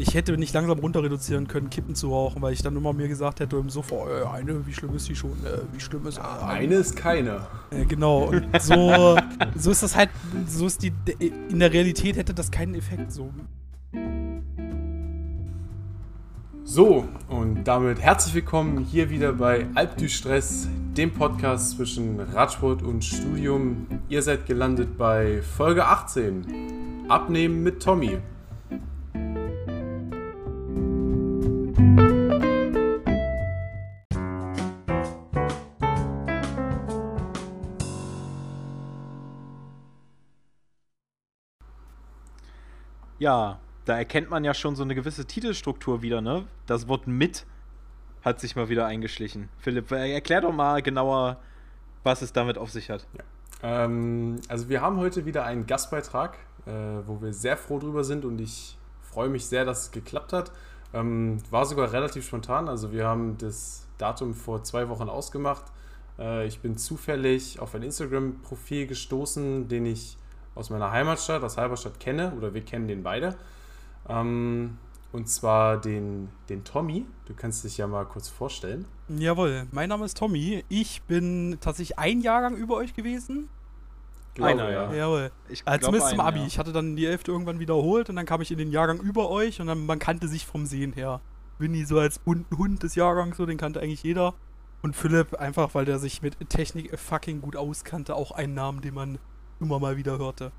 ich hätte nicht langsam runter reduzieren können, Kippen zu rauchen, weil ich dann immer mir gesagt hätte im Sofa, äh, eine, wie schlimm ist die schon? Äh, wie schlimm ist äh, eine? ist keine. Äh, genau. Und so, so ist das halt, so ist die. In der Realität hätte das keinen Effekt. So. So, und damit herzlich willkommen hier wieder bei Alp du Stress, dem Podcast zwischen Radsport und Studium. Ihr seid gelandet bei Folge 18. Abnehmen mit Tommy. Ja, da erkennt man ja schon so eine gewisse Titelstruktur wieder, ne? Das Wort mit hat sich mal wieder eingeschlichen. Philipp, erklär doch mal genauer, was es damit auf sich hat. Ja. Ähm, also wir haben heute wieder einen Gastbeitrag, äh, wo wir sehr froh drüber sind und ich freue mich sehr, dass es geklappt hat. Ähm, war sogar relativ spontan, also wir haben das Datum vor zwei Wochen ausgemacht. Äh, ich bin zufällig auf ein Instagram-Profil gestoßen, den ich aus meiner Heimatstadt, aus Halberstadt kenne, oder wir kennen den beide. Ähm, und zwar den, den Tommy. Du kannst dich ja mal kurz vorstellen. Jawohl, mein Name ist Tommy. Ich bin tatsächlich ein Jahrgang über euch gewesen. Glaube, einer, ja. Jawohl. Ich also zumindest zum Abi. Ja. Ich hatte dann die 11. irgendwann wiederholt und dann kam ich in den Jahrgang über euch und dann man kannte sich vom Sehen her. Winnie so als bunten Hund des Jahrgangs, so den kannte eigentlich jeder. Und Philipp einfach, weil der sich mit Technik fucking gut auskannte, auch ein Namen, den man immer mal wieder hörte.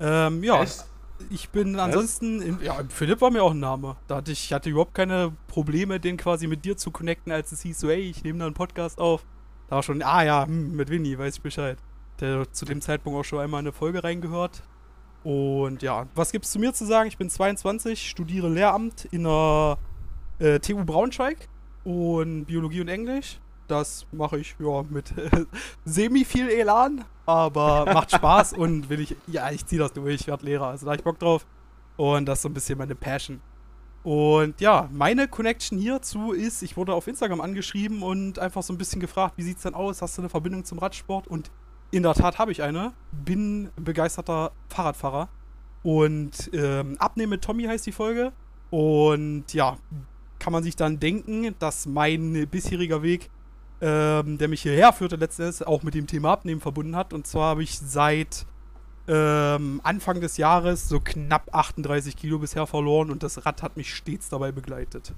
Ähm, ja. Echt? Ich bin ansonsten, in, ja, Philipp war mir auch ein Name. Da hatte ich, ich hatte überhaupt keine Probleme, den quasi mit dir zu connecten, als es hieß so, ey, ich nehme da einen Podcast auf. Da war schon, ah ja, hm, mit Winnie, weiß ich Bescheid. Der zu dem Zeitpunkt auch schon einmal eine Folge reingehört. Und ja, was gibt's zu mir zu sagen? Ich bin 22, studiere Lehramt in der äh, TU Braunschweig und Biologie und Englisch. Das mache ich ja mit semi viel Elan, aber macht Spaß und will ich, ja, ich ziehe das durch, ich werde Lehrer, also da habe ich Bock drauf. Und das ist so ein bisschen meine Passion. Und ja, meine Connection hierzu ist, ich wurde auf Instagram angeschrieben und einfach so ein bisschen gefragt, wie sieht es denn aus? Hast du eine Verbindung zum Radsport? Und in der Tat habe ich eine. Bin begeisterter Fahrradfahrer. Und ähm, Abnehmen Tommy heißt die Folge. Und ja, kann man sich dann denken, dass mein bisheriger Weg ähm, der mich hierher führte, letztes auch mit dem Thema Abnehmen verbunden hat. Und zwar habe ich seit ähm, Anfang des Jahres so knapp 38 Kilo bisher verloren und das Rad hat mich stets dabei begleitet.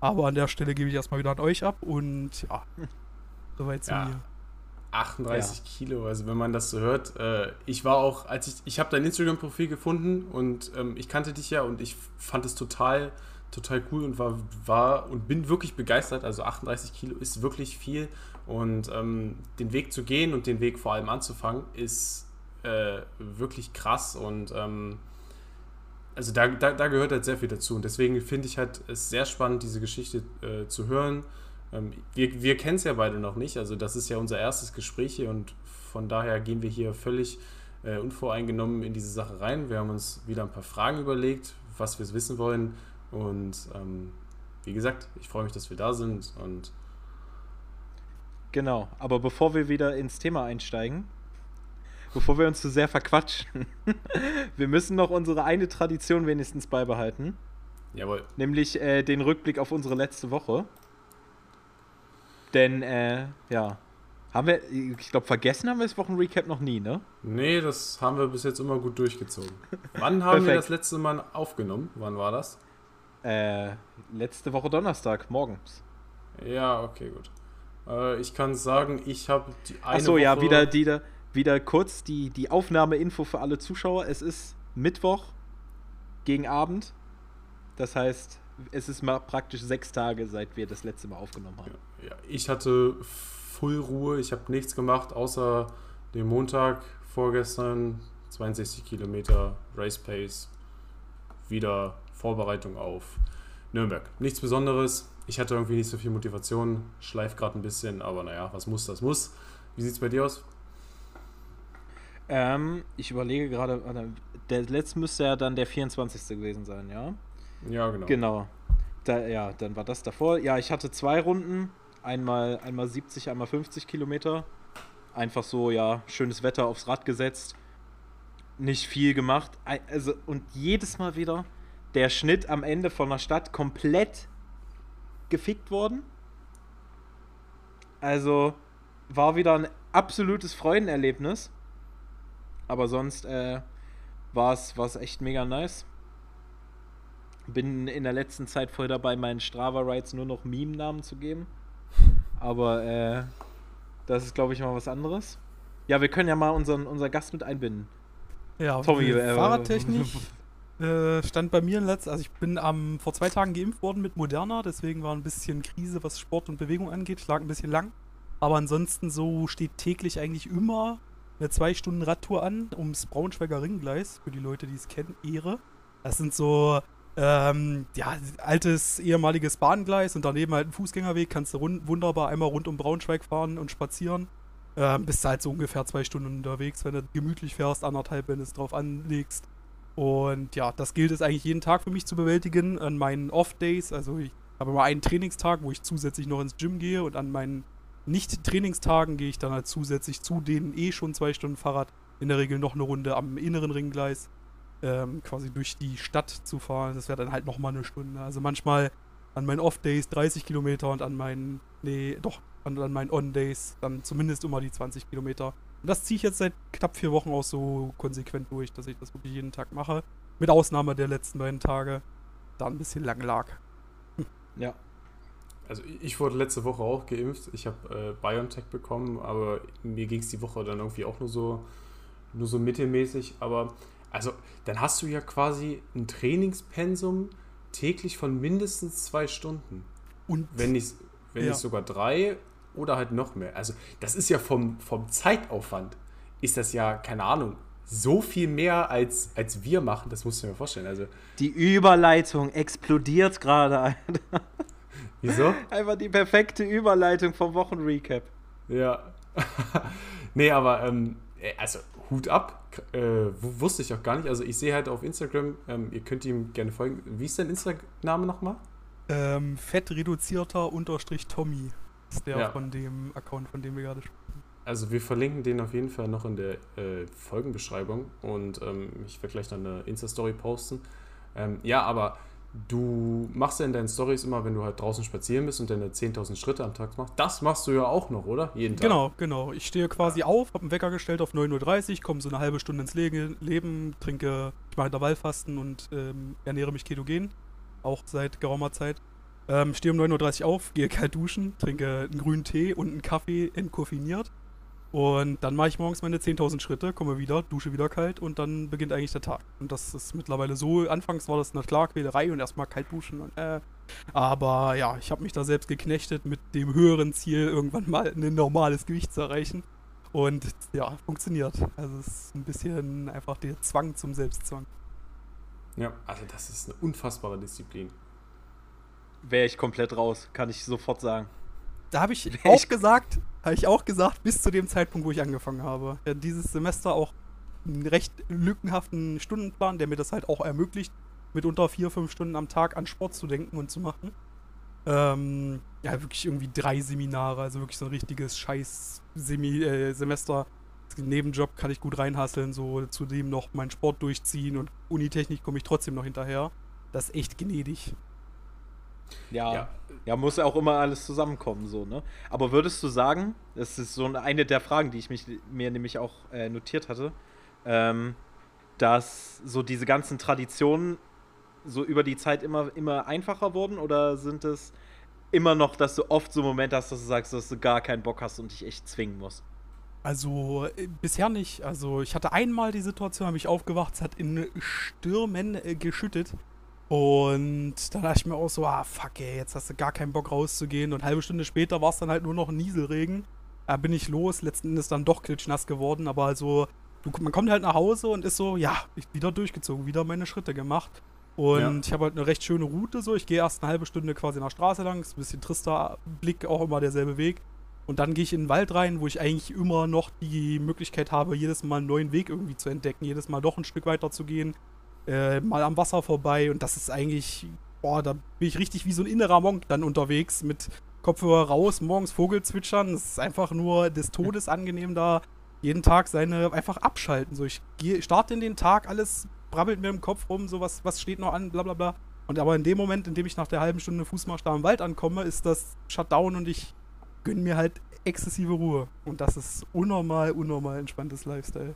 Aber an der Stelle gebe ich erstmal wieder an euch ab und ja, soweit zu ja. mir. 38 ja. Kilo, also wenn man das so hört, äh, ich war auch, als ich, ich habe dein Instagram-Profil gefunden und ähm, ich kannte dich ja und ich fand es total total cool und war, war und bin wirklich begeistert. Also 38 Kilo ist wirklich viel und ähm, den Weg zu gehen und den Weg vor allem anzufangen ist äh, wirklich krass und ähm, also da, da, da, gehört halt sehr viel dazu und deswegen finde ich halt es sehr spannend, diese Geschichte äh, zu hören. Ähm, wir wir kennen es ja beide noch nicht, also das ist ja unser erstes Gespräch hier und von daher gehen wir hier völlig äh, unvoreingenommen in diese Sache rein. Wir haben uns wieder ein paar Fragen überlegt, was wir wissen wollen und ähm, wie gesagt, ich freue mich, dass wir da sind und Genau, aber bevor wir wieder ins Thema einsteigen, bevor wir uns zu sehr verquatschen, wir müssen noch unsere eine Tradition wenigstens beibehalten. Jawohl. Nämlich äh, den Rückblick auf unsere letzte Woche. Denn, äh, ja, haben wir, ich glaube, vergessen haben wir das Wochenrecap noch nie, ne? Nee, das haben wir bis jetzt immer gut durchgezogen. Wann haben wir das letzte Mal aufgenommen? Wann war das? Äh, letzte Woche Donnerstag, morgens. Ja, okay, gut. Äh, ich kann sagen, ich habe die eine Achso, ja, wieder, wieder, wieder kurz die, die Aufnahmeinfo für alle Zuschauer. Es ist Mittwoch gegen Abend. Das heißt, es ist mal praktisch sechs Tage, seit wir das letzte Mal aufgenommen haben. Ja, ja ich hatte Full Ruhe. Ich habe nichts gemacht, außer den Montag vorgestern 62 Kilometer Race Pace. Wieder Vorbereitung auf Nürnberg. Nichts Besonderes. Ich hatte irgendwie nicht so viel Motivation, schleife gerade ein bisschen, aber naja, was muss, das muss. Wie sieht es bei dir aus? Ähm, ich überlege gerade, der letzte müsste ja dann der 24. gewesen sein, ja? Ja, genau. Genau. Da, ja, dann war das davor. Ja, ich hatte zwei Runden. Einmal, einmal 70, einmal 50 Kilometer. Einfach so, ja, schönes Wetter aufs Rad gesetzt. Nicht viel gemacht. Also, und jedes Mal wieder der Schnitt am Ende von der Stadt komplett gefickt worden. Also war wieder ein absolutes Freudenerlebnis. Aber sonst äh, war es echt mega nice. Bin in der letzten Zeit voll dabei, meinen Strava-Rides nur noch Meme-Namen zu geben. Aber äh, das ist, glaube ich, mal was anderes. Ja, wir können ja mal unseren, unseren Gast mit einbinden. Ja, Tommy, äh, Fahrradtechnik äh, stand bei mir in letzter, also ich bin am, vor zwei Tagen geimpft worden mit Moderna, deswegen war ein bisschen Krise, was Sport und Bewegung angeht. Ich lag ein bisschen lang. Aber ansonsten so steht täglich eigentlich immer eine zwei Stunden Radtour an ums Braunschweiger Ringgleis, für die Leute, die es kennen, Ehre. Das sind so ähm, ja, altes ehemaliges Bahngleis und daneben halt ein Fußgängerweg, kannst du wunderbar einmal rund um Braunschweig fahren und spazieren. Ähm, bist halt so ungefähr zwei Stunden unterwegs, wenn du gemütlich fährst, anderthalb, wenn du es drauf anlegst. Und ja, das gilt es eigentlich jeden Tag für mich zu bewältigen. An meinen Off-Days, also ich habe immer einen Trainingstag, wo ich zusätzlich noch ins Gym gehe und an meinen Nicht-Trainingstagen gehe ich dann halt zusätzlich zu den eh schon zwei Stunden Fahrrad in der Regel noch eine Runde am inneren Ringgleis ähm, quasi durch die Stadt zu fahren. Das wäre dann halt nochmal eine Stunde. Also manchmal an meinen Off-Days 30 Kilometer und an meinen, nee, doch, an, an meinen On-Days dann zumindest immer die 20 Kilometer. Und das ziehe ich jetzt seit knapp vier Wochen auch so konsequent durch, dass ich das wirklich jeden Tag mache. Mit Ausnahme der letzten beiden Tage, da ein bisschen lang lag. Ja. Also ich wurde letzte Woche auch geimpft. Ich habe äh, BioNTech bekommen, aber mir ging es die Woche dann irgendwie auch nur so, nur so mittelmäßig. Aber also dann hast du ja quasi ein Trainingspensum täglich von mindestens zwei Stunden. Und wenn nicht, wenn ja. nicht sogar drei oder halt noch mehr. Also das ist ja vom, vom Zeitaufwand, ist das ja, keine Ahnung, so viel mehr als, als wir machen, das musst du mir vorstellen. Also, die Überleitung explodiert gerade, Alter. Wieso? Einfach die perfekte Überleitung vom Wochenrecap. Ja. nee, aber ähm, äh, also Hut ab, äh, wusste ich auch gar nicht. Also ich sehe halt auf Instagram, ähm, ihr könnt ihm gerne folgen. Wie ist dein Instagram-Name nochmal? Ähm, fettreduzierter unterstrich Tommy ist der ja. von dem Account, von dem wir gerade sprechen. Also wir verlinken den auf jeden Fall noch in der äh, Folgenbeschreibung und ähm, ich werde gleich noch eine Insta-Story posten. Ähm, ja, aber du machst ja in deinen Stories immer, wenn du halt draußen spazieren bist und deine 10.000 Schritte am Tag machst. Das machst du ja auch noch, oder? Jeden Tag. Genau, genau. Ich stehe quasi ja. auf, habe einen Wecker gestellt auf 9.30 Uhr, komme so eine halbe Stunde ins Leben, trinke, ich mache Intervallfasten und ähm, ernähre mich ketogen. Auch seit geraumer Zeit. Ähm, stehe um 9.30 Uhr auf, gehe kalt duschen, trinke einen grünen Tee und einen Kaffee entkoffiniert. Und dann mache ich morgens meine 10.000 Schritte, komme wieder, dusche wieder kalt und dann beginnt eigentlich der Tag. Und das ist mittlerweile so, anfangs war das eine klar Quälerei und erstmal kalt duschen. Und, äh, aber ja, ich habe mich da selbst geknechtet mit dem höheren Ziel, irgendwann mal ein normales Gewicht zu erreichen. Und ja, funktioniert. Also es ist ein bisschen einfach der Zwang zum Selbstzwang. Ja, also das ist eine unfassbare Disziplin. Wäre ich komplett raus, kann ich sofort sagen. Da habe ich Wär auch ich gesagt, habe ich auch gesagt, bis zu dem Zeitpunkt, wo ich angefangen habe. Ja, dieses Semester auch einen recht lückenhaften Stundenplan, der mir das halt auch ermöglicht, mitunter vier, fünf Stunden am Tag an Sport zu denken und zu machen. Ähm, ja, wirklich irgendwie drei Seminare, also wirklich so ein richtiges Scheiß-Semester. Äh, Nebenjob kann ich gut reinhasseln, so zudem noch meinen Sport durchziehen und Unitechnik komme ich trotzdem noch hinterher. Das ist echt gnädig. Ja, ja, ja. muss auch immer alles zusammenkommen, so, ne? Aber würdest du sagen, das ist so eine der Fragen, die ich mich, mir nämlich auch äh, notiert hatte, ähm, dass so diese ganzen Traditionen so über die Zeit immer, immer einfacher wurden oder sind es immer noch, dass du oft so Momente hast, dass du sagst, dass du gar keinen Bock hast und dich echt zwingen musst? Also äh, bisher nicht. Also ich hatte einmal die Situation, habe ich aufgewacht, es hat in Stürmen äh, geschüttet. Und dann dachte ich mir auch so, ah, fuck ey, jetzt hast du gar keinen Bock rauszugehen. Und eine halbe Stunde später war es dann halt nur noch ein Nieselregen. Da bin ich los, letzten Endes dann doch klitschnass geworden, aber also, du, man kommt halt nach Hause und ist so, ja, ich wieder durchgezogen, wieder meine Schritte gemacht. Und ja. ich habe halt eine recht schöne Route so. Ich gehe erst eine halbe Stunde quasi nach Straße lang, ist ein bisschen trister Blick, auch immer derselbe Weg. Und dann gehe ich in den Wald rein, wo ich eigentlich immer noch die Möglichkeit habe, jedes Mal einen neuen Weg irgendwie zu entdecken, jedes Mal doch ein Stück weiter zu gehen äh, mal am Wasser vorbei und das ist eigentlich, boah, da bin ich richtig wie so ein innerer Monk dann unterwegs mit Kopfhörer raus, morgens Vogel zwitschern. Es ist einfach nur des Todes angenehm da jeden Tag seine einfach abschalten. So, ich gehe, starte in den Tag, alles brabbelt mir im Kopf rum, so was, was steht noch an, bla bla bla. Und aber in dem Moment, in dem ich nach der halben Stunde Fußmarsch da im Wald ankomme, ist das Shutdown und ich gönne mir halt exzessive Ruhe. Und das ist unnormal, unnormal entspanntes Lifestyle.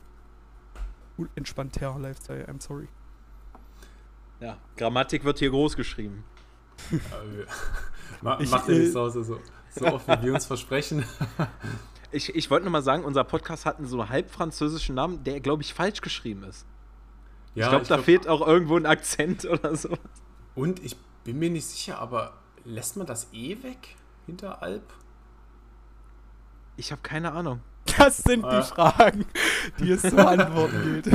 Entspannter Lifestyle, I'm sorry. Ja, Grammatik wird hier groß geschrieben. Ma ich, Macht dir nichts aus, so, so oft wie wir uns versprechen. ich, ich wollte nur mal sagen, unser Podcast hat einen so halb französischen Namen, der, glaube ich, falsch geschrieben ist. Ja, ich glaube, da glaub, fehlt auch irgendwo ein Akzent oder so. Und ich bin mir nicht sicher, aber lässt man das E weg hinter Alp? Ich habe keine Ahnung. Das sind ah. die Fragen, die es zu beantworten gilt.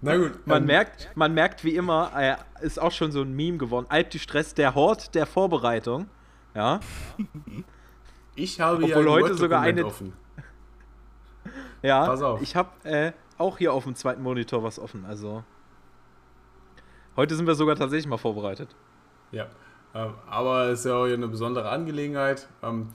Na gut. Man, ähm, merkt, man merkt wie immer, äh, ist auch schon so ein Meme geworden. Alp die Stress, der Hort der Vorbereitung. Ja. Ich habe Obwohl ja heute sogar eine. Offen. ja, Pass auf. ich habe äh, auch hier auf dem zweiten Monitor was offen. Also. Heute sind wir sogar tatsächlich mal vorbereitet. Ja. Ähm, aber es ist ja auch hier eine besondere Angelegenheit. Ähm,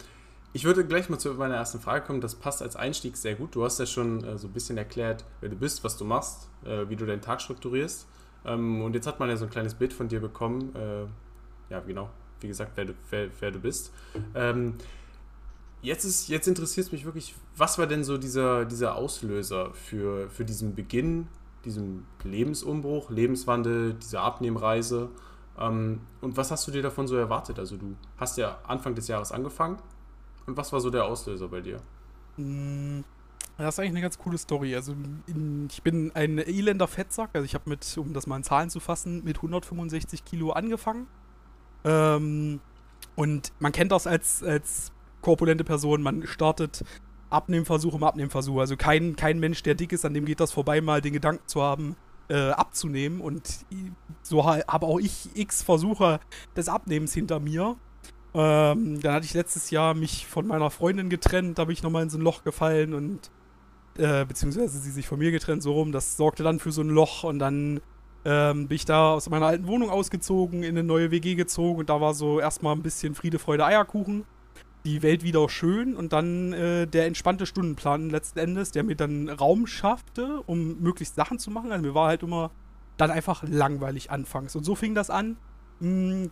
ich würde gleich mal zu meiner ersten Frage kommen. Das passt als Einstieg sehr gut. Du hast ja schon äh, so ein bisschen erklärt, wer du bist, was du machst, äh, wie du deinen Tag strukturierst. Ähm, und jetzt hat man ja so ein kleines Bild von dir bekommen. Äh, ja, genau. Wie gesagt, wer du, wer, wer du bist. Ähm, jetzt, jetzt interessiert es mich wirklich, was war denn so dieser, dieser Auslöser für, für diesen Beginn, diesem Lebensumbruch, Lebenswandel, diese Abnehmreise? Ähm, und was hast du dir davon so erwartet? Also du hast ja Anfang des Jahres angefangen und was war so der Auslöser bei dir? Hm, das ist eigentlich eine ganz coole Story. Also ich bin ein elender Fettsack. Also ich habe mit, um das mal in Zahlen zu fassen, mit 165 Kilo angefangen. Ähm, und man kennt das als, als korpulente Person. Man startet Abnehmversuch um Abnehmversuch. Also kein, kein Mensch, der dick ist, an dem geht das vorbei, mal den Gedanken zu haben, äh, abzunehmen. Und so habe auch ich x Versuche des Abnehmens hinter mir. Ähm, dann hatte ich letztes Jahr mich von meiner Freundin getrennt, da bin ich nochmal in so ein Loch gefallen und äh, beziehungsweise sie sich von mir getrennt, so rum. Das sorgte dann für so ein Loch und dann ähm, bin ich da aus meiner alten Wohnung ausgezogen, in eine neue WG gezogen und da war so erstmal ein bisschen Friede, Freude, Eierkuchen. Die Welt wieder schön und dann äh, der entspannte Stundenplan letzten Endes, der mir dann Raum schaffte, um möglichst Sachen zu machen. Also mir war halt immer dann einfach langweilig anfangs. Und so fing das an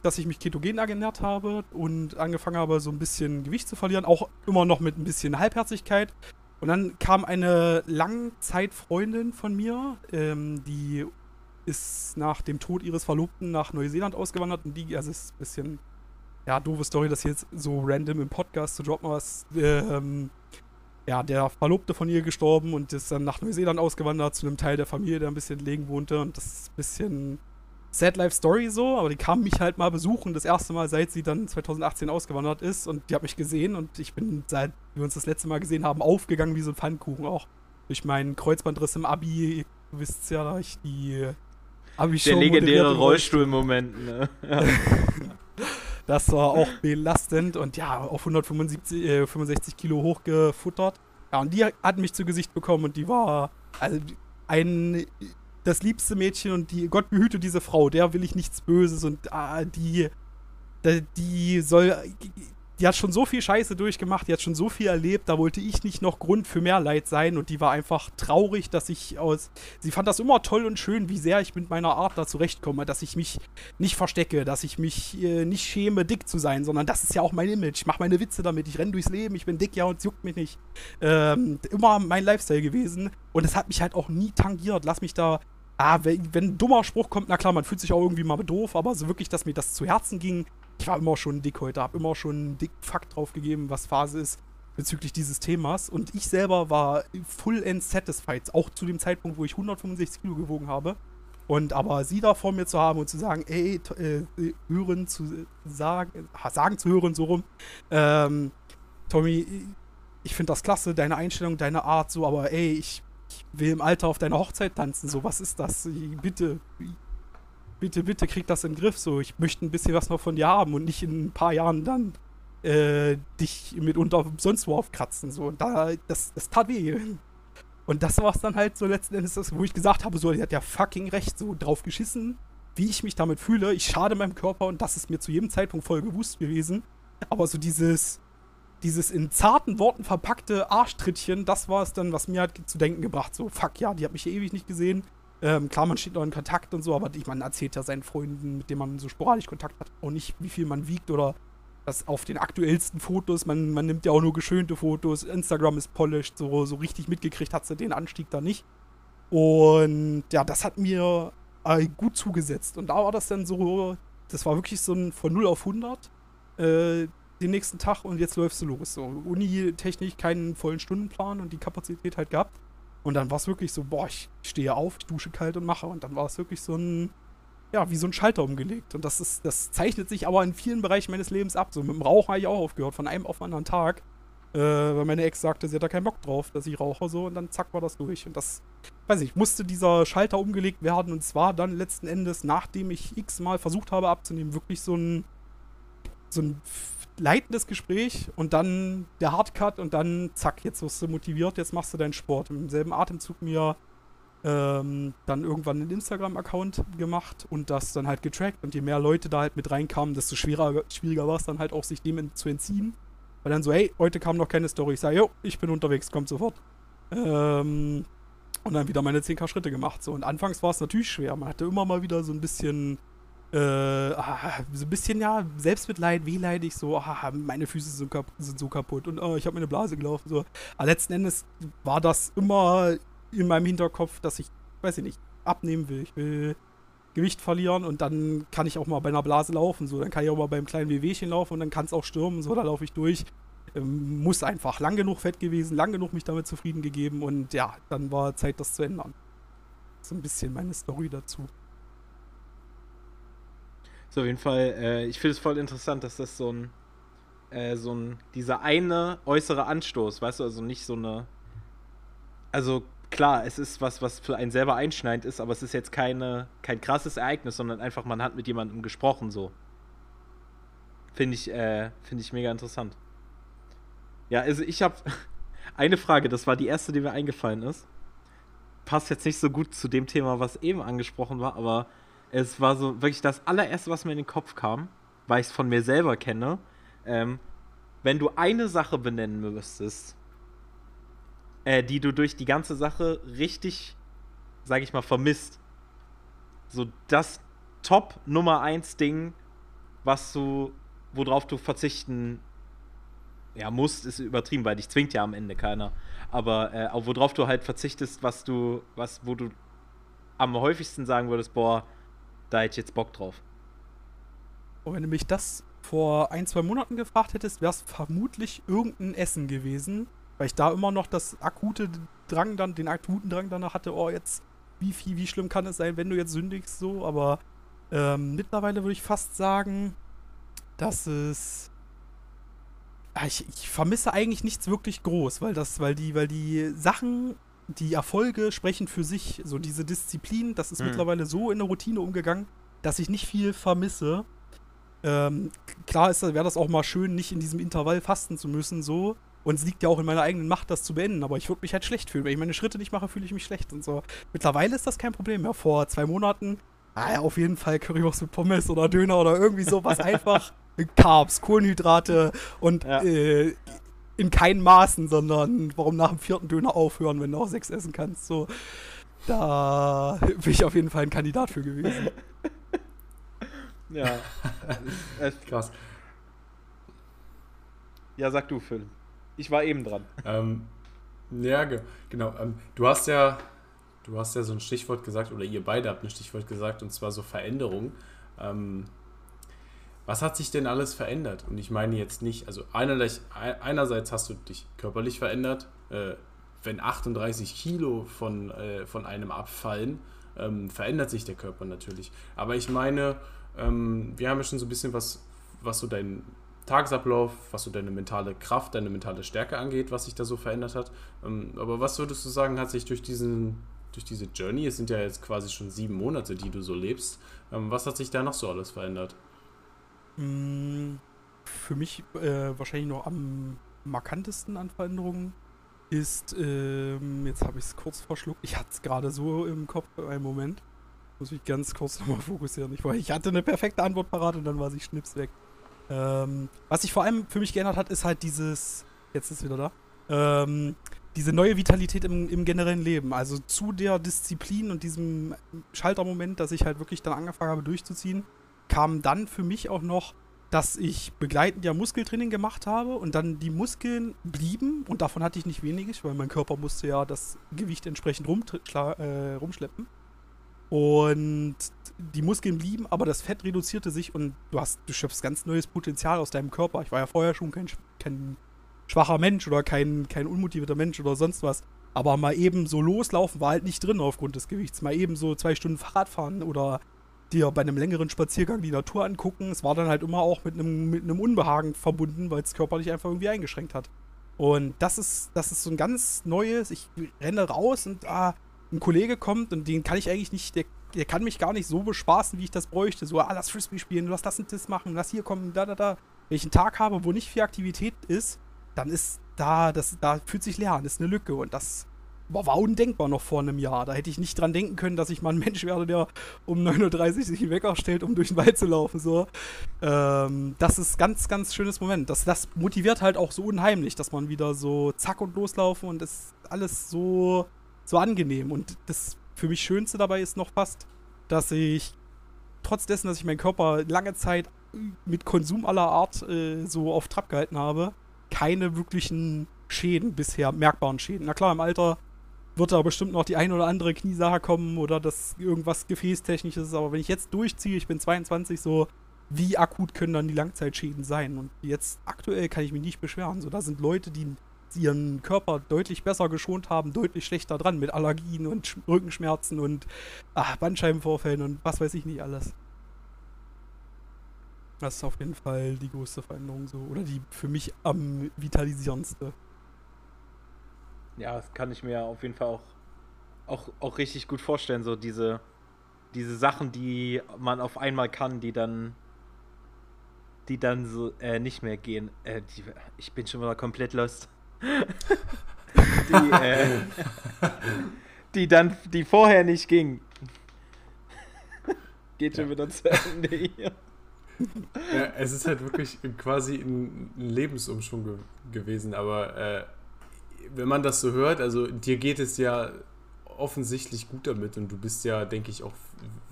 dass ich mich ketogen ernährt habe und angefangen habe, so ein bisschen Gewicht zu verlieren, auch immer noch mit ein bisschen Halbherzigkeit. Und dann kam eine Langzeitfreundin von mir, ähm, die ist nach dem Tod ihres Verlobten nach Neuseeland ausgewandert und die, also ist ein bisschen, ja, doofe Story, das jetzt so random im Podcast zu droppen, was, ähm, ja, der Verlobte von ihr gestorben und ist dann nach Neuseeland ausgewandert zu einem Teil der Familie, der ein bisschen legen wohnte und das ist ein bisschen Sad Life Story so, aber die kam mich halt mal besuchen, das erste Mal, seit sie dann 2018 ausgewandert ist und die hat mich gesehen und ich bin, seit wir uns das letzte Mal gesehen haben, aufgegangen wie so ein Pfannkuchen auch. Durch meinen Kreuzbandriss im Abi, ihr wisst ja, da ich die Abi-Show Der legendäre Rollstuhlmoment, ne? Ja. das war auch belastend und ja, auf 165 äh, 65 Kilo hochgefuttert. Ja, und die hat mich zu Gesicht bekommen und die war also ein das liebste Mädchen und die, Gott behüte diese Frau, der will ich nichts Böses und ah, die, die soll, die hat schon so viel Scheiße durchgemacht, die hat schon so viel erlebt, da wollte ich nicht noch Grund für mehr Leid sein und die war einfach traurig, dass ich aus, sie fand das immer toll und schön, wie sehr ich mit meiner Art da zurechtkomme, dass ich mich nicht verstecke, dass ich mich äh, nicht schäme, dick zu sein, sondern das ist ja auch mein Image, ich mache meine Witze damit, ich renne durchs Leben, ich bin dick, ja, und es juckt mich nicht. Ähm, immer mein Lifestyle gewesen und es hat mich halt auch nie tangiert, lass mich da ah, wenn, wenn, ein dummer Spruch kommt, na klar, man fühlt sich auch irgendwie mal doof, aber so wirklich, dass mir das zu Herzen ging, ich war immer schon dick heute, habe immer schon einen dick Fakt drauf gegeben, was Phase ist bezüglich dieses Themas. Und ich selber war full and satisfied, auch zu dem Zeitpunkt, wo ich 165 Kilo gewogen habe. Und aber sie da vor mir zu haben und zu sagen, ey, äh, hören zu sagen, sagen zu hören, so rum, ähm, Tommy, ich finde das klasse, deine Einstellung, deine Art, so, aber ey, ich ich will im Alter auf deiner Hochzeit tanzen. So, was ist das? Bitte, bitte, bitte krieg das in den Griff. So, ich möchte ein bisschen was noch von dir haben und nicht in ein paar Jahren dann äh, dich mitunter sonst wo aufkratzen. So, und da, das, das tat weh. Und das war es dann halt so letzten Endes, wo ich gesagt habe, so, die hat ja fucking recht, so drauf geschissen, wie ich mich damit fühle. Ich schade meinem Körper und das ist mir zu jedem Zeitpunkt voll bewusst gewesen. Aber so dieses, dieses in zarten Worten verpackte Arschtrittchen, das war es dann, was mir halt zu denken gebracht. So, fuck, ja, die hat mich hier ewig nicht gesehen. Ähm, klar, man steht noch in Kontakt und so, aber ich, man erzählt ja seinen Freunden, mit denen man so sporadisch Kontakt hat, auch nicht, wie viel man wiegt oder das auf den aktuellsten Fotos. Man, man nimmt ja auch nur geschönte Fotos. Instagram ist polished, so, so richtig mitgekriegt hat sie den Anstieg da nicht. Und ja, das hat mir äh, gut zugesetzt. Und da war das dann so, das war wirklich so ein von 0 auf 100 äh, den nächsten Tag und jetzt läufst du los. So, Uni-technisch keinen vollen Stundenplan und die Kapazität halt gehabt. Und dann war es wirklich so, boah, ich stehe auf, ich dusche kalt und mache. Und dann war es wirklich so ein, ja, wie so ein Schalter umgelegt. Und das ist, das zeichnet sich aber in vielen Bereichen meines Lebens ab. So mit dem Rauchen habe ich auch aufgehört, von einem auf den anderen Tag. Äh, weil meine Ex sagte, sie hat da keinen Bock drauf, dass ich rauche so und dann zack war das durch. Und das, weiß ich, musste dieser Schalter umgelegt werden und zwar dann letzten Endes, nachdem ich x-mal versucht habe abzunehmen, wirklich so ein, so ein leitendes Gespräch und dann der Hardcut und dann zack, jetzt wirst du motiviert, jetzt machst du deinen Sport. Im selben Atemzug mir ähm, dann irgendwann einen Instagram-Account gemacht und das dann halt getrackt und je mehr Leute da halt mit reinkamen, desto schwerer, schwieriger war es dann halt auch, sich dem zu entziehen. Weil dann so, hey, heute kam noch keine Story. Ich sage, jo, ich bin unterwegs, kommt sofort. Ähm, und dann wieder meine 10k Schritte gemacht. So. Und anfangs war es natürlich schwer. Man hatte immer mal wieder so ein bisschen äh, ah, so ein bisschen, ja, Selbstmitleid, wehleidig, so, ah, meine Füße sind, sind so kaputt und oh, ich habe meine Blase gelaufen, so. Aber letzten Endes war das immer in meinem Hinterkopf, dass ich, weiß ich nicht, abnehmen will. Ich will Gewicht verlieren und dann kann ich auch mal bei einer Blase laufen, so. Dann kann ich auch mal beim kleinen Wehwehchen laufen und dann kann es auch stürmen, so, da laufe ich durch. Ähm, muss einfach lang genug fett gewesen, lang genug mich damit zufrieden gegeben und ja, dann war Zeit, das zu ändern. So ein bisschen meine Story dazu. So, auf jeden Fall, äh, ich finde es voll interessant, dass das so ein, äh, so ein, dieser eine äußere Anstoß, weißt du, also nicht so eine, also klar, es ist was, was für einen selber einschneidend ist, aber es ist jetzt keine, kein krasses Ereignis, sondern einfach, man hat mit jemandem gesprochen, so. Finde ich, äh, finde ich mega interessant. Ja, also ich habe eine Frage, das war die erste, die mir eingefallen ist. Passt jetzt nicht so gut zu dem Thema, was eben angesprochen war, aber es war so wirklich das allererste, was mir in den Kopf kam, weil ich es von mir selber kenne. Ähm, wenn du eine Sache benennen müsstest, äh, die du durch die ganze Sache richtig, sag ich mal, vermisst. So das Top Nummer 1 Ding, was du, worauf du verzichten ja, musst, ist übertrieben, weil dich zwingt ja am Ende keiner. Aber äh, worauf du halt verzichtest, was du, was, wo du am häufigsten sagen würdest, boah, da hätte ich jetzt Bock drauf. Und wenn du mich das vor ein, zwei Monaten gefragt hättest, wäre es vermutlich irgendein Essen gewesen, weil ich da immer noch das akute Drang dann, den akuten Drang danach hatte, oh, jetzt, wie viel, wie schlimm kann es sein, wenn du jetzt sündigst, so, aber ähm, mittlerweile würde ich fast sagen, dass es. Ich, ich, vermisse eigentlich nichts wirklich groß, weil das, weil die, weil die Sachen die Erfolge sprechen für sich. So diese Disziplin, das ist mhm. mittlerweile so in der Routine umgegangen, dass ich nicht viel vermisse. Ähm, klar wäre das auch mal schön, nicht in diesem Intervall fasten zu müssen, so. Und es liegt ja auch in meiner eigenen Macht, das zu beenden. Aber ich würde mich halt schlecht fühlen. Wenn ich meine Schritte nicht mache, fühle ich mich schlecht und so. Mittlerweile ist das kein Problem mehr. Vor zwei Monaten, ah auf jeden Fall Currywurst mit Pommes oder Döner oder irgendwie sowas. einfach Carbs, Kohlenhydrate und ja. äh, in keinen Maßen, sondern warum nach dem vierten Döner aufhören, wenn du auch sechs essen kannst. So, da bin ich auf jeden Fall ein Kandidat für gewesen. ja. Krass. Ja, sag du, Phil. Ich war eben dran. Ähm, ja, ge genau. Ähm, du hast ja, du hast ja so ein Stichwort gesagt, oder ihr beide habt ein Stichwort gesagt, und zwar so Veränderung. Ähm, was hat sich denn alles verändert? Und ich meine jetzt nicht, also einerlei, einerseits hast du dich körperlich verändert, äh, wenn 38 Kilo von, äh, von einem abfallen, ähm, verändert sich der Körper natürlich. Aber ich meine, ähm, wir haben ja schon so ein bisschen was, was so dein Tagesablauf, was so deine mentale Kraft, deine mentale Stärke angeht, was sich da so verändert hat. Ähm, aber was würdest du sagen, hat sich durch diesen durch diese Journey, es sind ja jetzt quasi schon sieben Monate, die du so lebst, ähm, was hat sich da noch so alles verändert? Mm, für mich äh, wahrscheinlich noch am markantesten an Veränderungen ist, ähm, jetzt habe ich es kurz verschluckt, ich hatte es gerade so im Kopf, einen Moment, muss ich ganz kurz nochmal fokussieren. Ich, ich hatte eine perfekte Antwort parat und dann war sie schnips weg. Ähm, was sich vor allem für mich geändert hat, ist halt dieses, jetzt ist es wieder da, ähm, diese neue Vitalität im, im generellen Leben. Also zu der Disziplin und diesem Schaltermoment, dass ich halt wirklich dann angefangen habe durchzuziehen, kam dann für mich auch noch, dass ich begleitend ja Muskeltraining gemacht habe und dann die Muskeln blieben und davon hatte ich nicht wenig, weil mein Körper musste ja das Gewicht entsprechend äh, rumschleppen. Und die Muskeln blieben, aber das Fett reduzierte sich und du hast, du schöpfst ganz neues Potenzial aus deinem Körper. Ich war ja vorher schon kein, kein schwacher Mensch oder kein, kein unmotivierter Mensch oder sonst was. Aber mal eben so loslaufen war halt nicht drin aufgrund des Gewichts. Mal eben so zwei Stunden Fahrrad fahren oder dir bei einem längeren Spaziergang die Natur angucken. Es war dann halt immer auch mit einem, mit einem Unbehagen verbunden, weil es körperlich einfach irgendwie eingeschränkt hat. Und das ist, das ist so ein ganz neues, ich renne raus und ah, ein Kollege kommt und den kann ich eigentlich nicht, der, der kann mich gar nicht so bespaßen, wie ich das bräuchte. So, ah, lass Frisbee spielen, lass das und das machen, lass hier kommen, da, da, da. Wenn ich einen Tag habe, wo nicht viel Aktivität ist, dann ist da, das, da fühlt sich leer an, ist eine Lücke und das war undenkbar noch vor einem Jahr. Da hätte ich nicht dran denken können, dass ich mal ein Mensch werde, der um 9.30 Uhr sich einen Wecker stellt, um durch den Wald zu laufen. So. Ähm, das ist ganz, ganz schönes Moment. Das, das motiviert halt auch so unheimlich, dass man wieder so zack und loslaufen und ist alles so so angenehm. Und das für mich Schönste dabei ist noch fast, dass ich trotz dessen, dass ich meinen Körper lange Zeit mit Konsum aller Art äh, so auf Trab gehalten habe, keine wirklichen Schäden bisher, merkbaren Schäden. Na klar, im Alter wird da bestimmt noch die ein oder andere Kniesache kommen oder das irgendwas Gefäßtechnisches aber wenn ich jetzt durchziehe, ich bin 22, so, wie akut können dann die Langzeitschäden sein? Und jetzt aktuell kann ich mich nicht beschweren. So, da sind Leute, die ihren Körper deutlich besser geschont haben, deutlich schlechter dran mit Allergien und Rückenschmerzen und ach, Bandscheibenvorfällen und was weiß ich nicht alles. Das ist auf jeden Fall die größte Veränderung so. Oder die für mich am vitalisierendste. Ja, das kann ich mir auf jeden Fall auch, auch, auch richtig gut vorstellen. So diese, diese Sachen, die man auf einmal kann, die dann die dann so äh, nicht mehr gehen. Äh, die, ich bin schon mal komplett lost die, äh, die dann, die vorher nicht ging. Geht schon ja. wieder zu Ende hier. Ja, es ist halt wirklich quasi ein Lebensumschwung ge gewesen, aber äh, wenn man das so hört, also dir geht es ja offensichtlich gut damit und du bist ja, denke ich, auch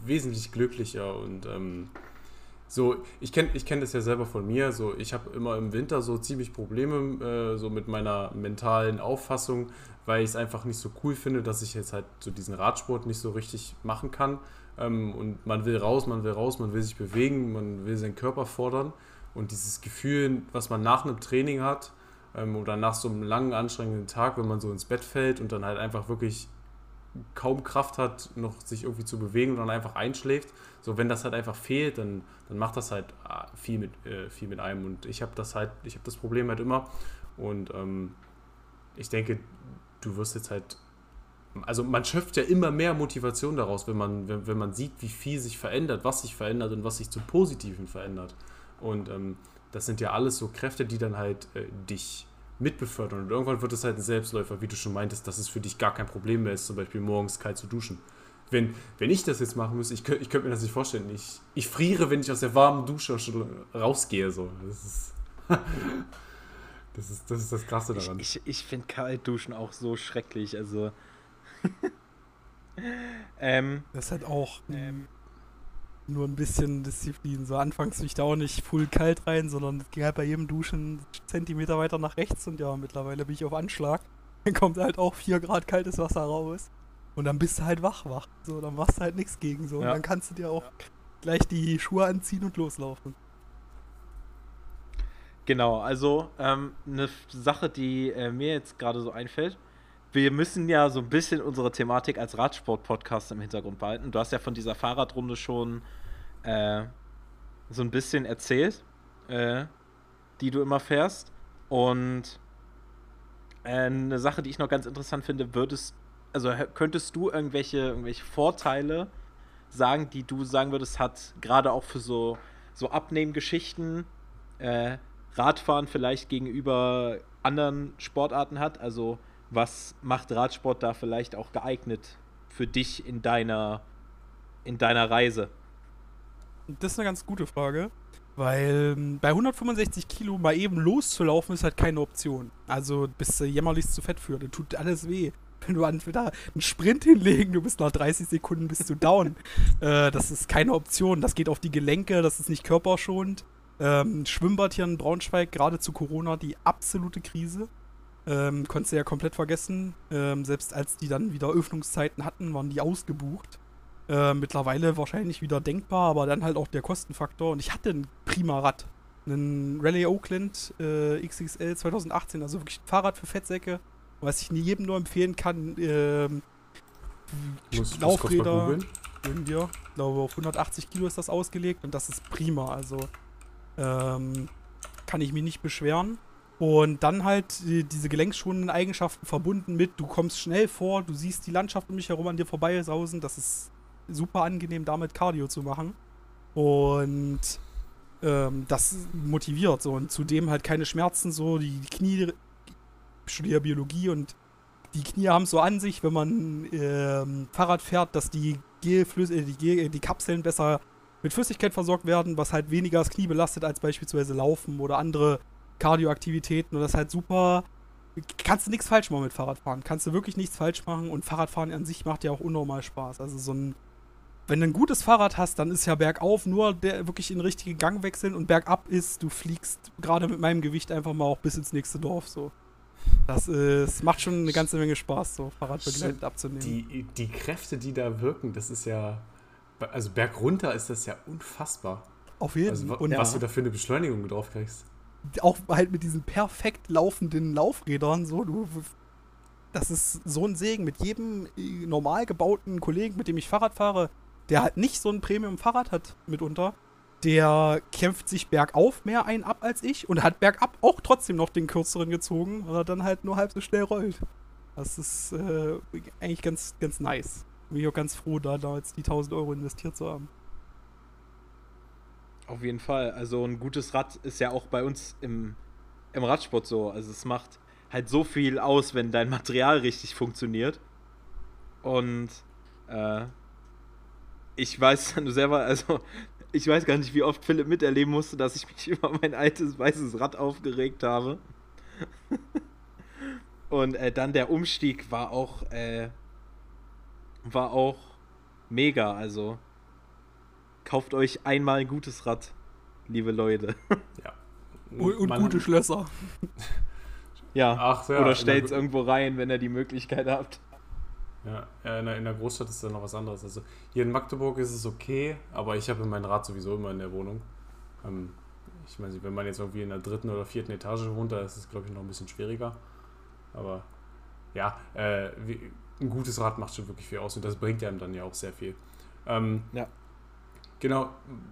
wesentlich glücklicher und ähm, so, ich kenne ich kenn das ja selber von mir. So, ich habe immer im Winter so ziemlich Probleme äh, so mit meiner mentalen Auffassung, weil ich es einfach nicht so cool finde, dass ich jetzt halt so diesen Radsport nicht so richtig machen kann. Ähm, und man will raus, man will raus, man will sich bewegen, man will seinen Körper fordern. Und dieses Gefühl, was man nach einem Training hat ähm, oder nach so einem langen, anstrengenden Tag, wenn man so ins Bett fällt und dann halt einfach wirklich kaum Kraft hat, noch sich irgendwie zu bewegen und dann einfach einschläft. So, wenn das halt einfach fehlt, dann, dann macht das halt ah, viel mit, äh, viel mit einem. Und ich habe das halt, ich habe das Problem halt immer. Und ähm, ich denke, du wirst jetzt halt. Also man schöpft ja immer mehr Motivation daraus, wenn man, wenn, wenn man sieht, wie viel sich verändert, was sich verändert und was sich zum Positiven verändert. Und ähm, das sind ja alles so Kräfte, die dann halt äh, dich mitbefördern. Und irgendwann wird es halt ein Selbstläufer, wie du schon meintest, dass es für dich gar kein Problem mehr ist, zum Beispiel morgens kalt zu duschen. Wenn, wenn ich das jetzt machen müsste, ich könnte ich könnt mir das nicht vorstellen. Ich, ich friere, wenn ich aus der warmen Dusche schon rausgehe. So. Das, ist, das, ist, das ist das Krasse daran. Ich, ich, ich finde kalt duschen auch so schrecklich. Also. ähm, das ist halt auch. Ähm, nur ein bisschen Disziplin. So anfangs bin ich da auch nicht full kalt rein, sondern ging halt bei jedem Duschen einen Zentimeter weiter nach rechts und ja, mittlerweile bin ich auf Anschlag. Dann kommt halt auch 4 Grad kaltes Wasser raus. Und dann bist du halt wach, wach. So, dann machst du halt nichts gegen so. Ja. Und dann kannst du dir auch gleich die Schuhe anziehen und loslaufen. Genau, also ähm, eine Sache, die äh, mir jetzt gerade so einfällt. Wir müssen ja so ein bisschen unsere Thematik als Radsport-Podcast im Hintergrund behalten. Du hast ja von dieser Fahrradrunde schon äh, so ein bisschen erzählt, äh, die du immer fährst. Und äh, eine Sache, die ich noch ganz interessant finde, würdest, also könntest du irgendwelche, irgendwelche Vorteile sagen, die du sagen würdest, hat gerade auch für so, so Abnehmgeschichten äh, Radfahren vielleicht gegenüber anderen Sportarten hat? Also was macht Radsport da vielleicht auch geeignet für dich in deiner, in deiner Reise? Das ist eine ganz gute Frage, Weil ähm, bei 165 Kilo mal eben loszulaufen ist halt keine Option. Also bist du jämmerlichst zu fett für. Das tut alles weh. Wenn du entweder einen Sprint hinlegen, du bist nach 30 Sekunden bist du down. äh, das ist keine Option. Das geht auf die Gelenke, das ist nicht körperschonend. Ähm, Schwimmbad hier in Braunschweig, gerade zu Corona, die absolute Krise. Ähm, konntest du ja komplett vergessen. Ähm, selbst als die dann wieder Öffnungszeiten hatten, waren die ausgebucht. Äh, mittlerweile wahrscheinlich wieder denkbar, aber dann halt auch der Kostenfaktor. Und ich hatte ein prima Rad. Einen Rallye Oakland äh, XXL 2018, also wirklich ein Fahrrad für Fettsäcke, was ich jedem nur empfehlen kann. Ähm, Muss, Laufräder, irgendwie, ich glaube auf 180 Kilo ist das ausgelegt und das ist prima. Also ähm, kann ich mich nicht beschweren. Und dann halt die, diese gelenkschonenden Eigenschaften verbunden mit, du kommst schnell vor, du siehst die Landschaft um mich herum an dir vorbei sausen. Das ist super angenehm, damit Cardio zu machen. Und ähm, das motiviert so. Und zudem halt keine Schmerzen, so die Knie, ich studiere Biologie und die Knie haben so an sich, wenn man ähm, Fahrrad fährt, dass die, Gelflüss äh, die, Gel die Kapseln besser mit Flüssigkeit versorgt werden, was halt weniger das Knie belastet als beispielsweise Laufen oder andere Kardioaktivitäten und das ist halt super. Kannst du nichts falsch machen mit Fahrradfahren. Kannst du wirklich nichts falsch machen und Fahrradfahren an sich macht ja auch unnormal Spaß. Also so ein. Wenn du ein gutes Fahrrad hast, dann ist ja bergauf nur der wirklich in richtige Gang wechseln und bergab ist, du fliegst gerade mit meinem Gewicht einfach mal auch bis ins nächste Dorf so. Das ist, macht schon eine ganze Menge Spaß, so Fahrradbegleitet abzunehmen. Die, die Kräfte, die da wirken, das ist ja. Also bergunter ist das ja unfassbar. Auf jeden Also, Fall. wa- Und was du da für eine Beschleunigung drauf kriegst. auch halt mit diesen perfekt laufenden Laufrädern, so, du. Das ist so ein Segen. Mit jedem äh, normal gebauten Kollegen, mit dem ich Fahrrad fahre, der halt nicht so ein Premium-Fahrrad hat mitunter, der kämpft sich bergauf mehr ein ab als ich und hat bergab auch trotzdem noch den kürzeren gezogen, weil er dann halt nur halb so schnell rollt. Das ist äh, eigentlich ganz, ganz nice. Bin ich auch ganz froh, da damals die 1000 Euro investiert zu haben. Auf jeden Fall. Also ein gutes Rad ist ja auch bei uns im, im Radsport so. Also es macht halt so viel aus, wenn dein Material richtig funktioniert. Und äh, ich weiß nur selber, also ich weiß gar nicht, wie oft Philipp miterleben musste, dass ich mich über mein altes weißes Rad aufgeregt habe. Und äh, dann der Umstieg war auch, äh, war auch mega. Also kauft euch einmal ein gutes Rad, liebe Leute. Ja. Und, und gute Schlösser. Ja, Ach so, ja, oder stellt es irgendwo rein, wenn ihr die Möglichkeit habt. Ja, in der, in der Großstadt ist da noch was anderes. Also hier in Magdeburg ist es okay, aber ich habe mein Rad sowieso immer in der Wohnung. Ähm, ich meine, wenn man jetzt irgendwie in der dritten oder vierten Etage wohnt, da ist es, glaube ich, noch ein bisschen schwieriger. Aber ja, äh, wie, ein gutes Rad macht schon wirklich viel aus und das bringt einem dann ja auch sehr viel. Ähm, Ja. Genau,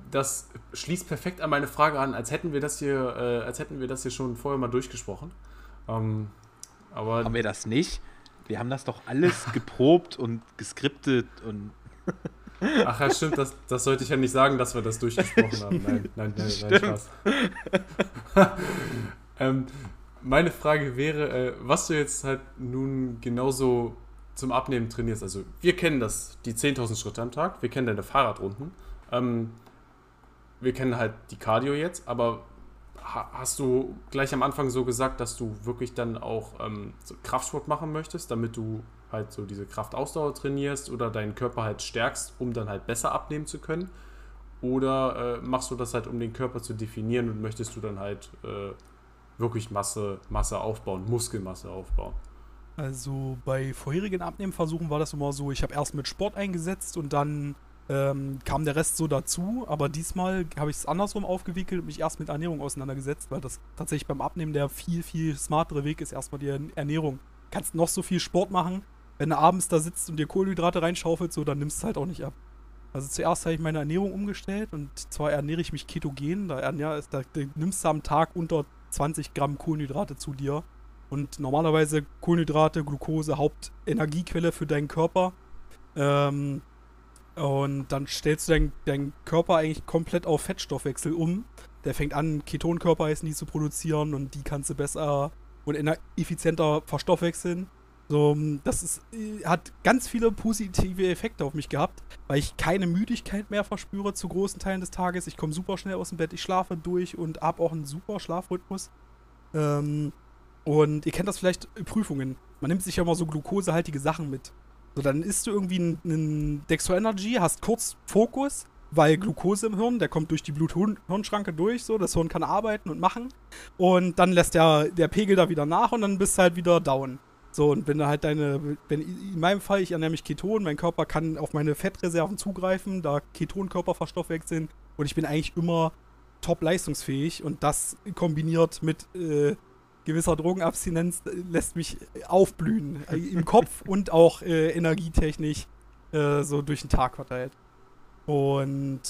das schließt perfekt an meine Frage an, als hätten wir das hier, äh, als hätten wir das hier schon vorher mal durchgesprochen. Ähm, aber Haben wir das nicht? Wir haben das doch alles geprobt und geskriptet und. Ach ja, stimmt, das, das sollte ich ja nicht sagen, dass wir das durchgesprochen haben. Nein, nein, nein, nein Stimmt. Spaß. ähm, meine Frage wäre, äh, was du jetzt halt nun genauso zum Abnehmen trainierst. Also wir kennen das, die 10.000 Schritte am Tag, wir kennen deine Fahrradrunden, ähm, wir kennen halt die Cardio jetzt, aber hast du gleich am Anfang so gesagt, dass du wirklich dann auch ähm, so Kraftsport machen möchtest, damit du halt so diese Kraftausdauer trainierst oder deinen Körper halt stärkst, um dann halt besser abnehmen zu können? Oder äh, machst du das halt, um den Körper zu definieren und möchtest du dann halt äh, wirklich Masse, Masse aufbauen, Muskelmasse aufbauen? Also bei vorherigen Abnehmversuchen war das immer so, ich habe erst mit Sport eingesetzt und dann ähm, kam der Rest so dazu, aber diesmal habe ich es andersrum aufgewickelt und mich erst mit Ernährung auseinandergesetzt, weil das tatsächlich beim Abnehmen der viel, viel smartere Weg ist, erstmal die Ernährung. Kannst noch so viel Sport machen, wenn du abends da sitzt und dir Kohlenhydrate reinschaufelst, so, dann nimmst du halt auch nicht ab. Also zuerst habe ich meine Ernährung umgestellt und zwar ernähre ich mich ketogen, da, ernähr, da nimmst du am Tag unter 20 Gramm Kohlenhydrate zu dir. Und normalerweise Kohlenhydrate, Glucose, Hauptenergiequelle für deinen Körper. Ähm, und dann stellst du deinen deinen Körper eigentlich komplett auf Fettstoffwechsel um. Der fängt an, Ketonkörper heißen die zu produzieren und die kannst du besser und effizienter verstoffwechseln. So, das ist, äh, hat ganz viele positive Effekte auf mich gehabt, weil ich keine Müdigkeit mehr verspüre zu großen Teilen des Tages. Ich komme super schnell aus dem Bett, ich schlafe durch und habe auch einen super Schlafrhythmus. Ähm, und ihr kennt das vielleicht, Prüfungen. Man nimmt sich ja immer so glukosehaltige Sachen mit. So, dann isst du irgendwie einen Dextro Energy, hast kurz Fokus, weil Glukose im Hirn, der kommt durch die Blut-Hirn-Schranke durch, so, das Hirn kann arbeiten und machen. Und dann lässt der, der Pegel da wieder nach und dann bist du halt wieder down. So, und wenn du halt deine, wenn in meinem Fall, ich ernähre mich Keton, mein Körper kann auf meine Fettreserven zugreifen, da Ketonkörper verstoffwechseln sind und ich bin eigentlich immer top leistungsfähig und das kombiniert mit äh, gewisser Drogenabstinenz äh, lässt mich aufblühen. Äh, Im Kopf und auch äh, energietechnisch äh, so durch den Tag verteilt. Und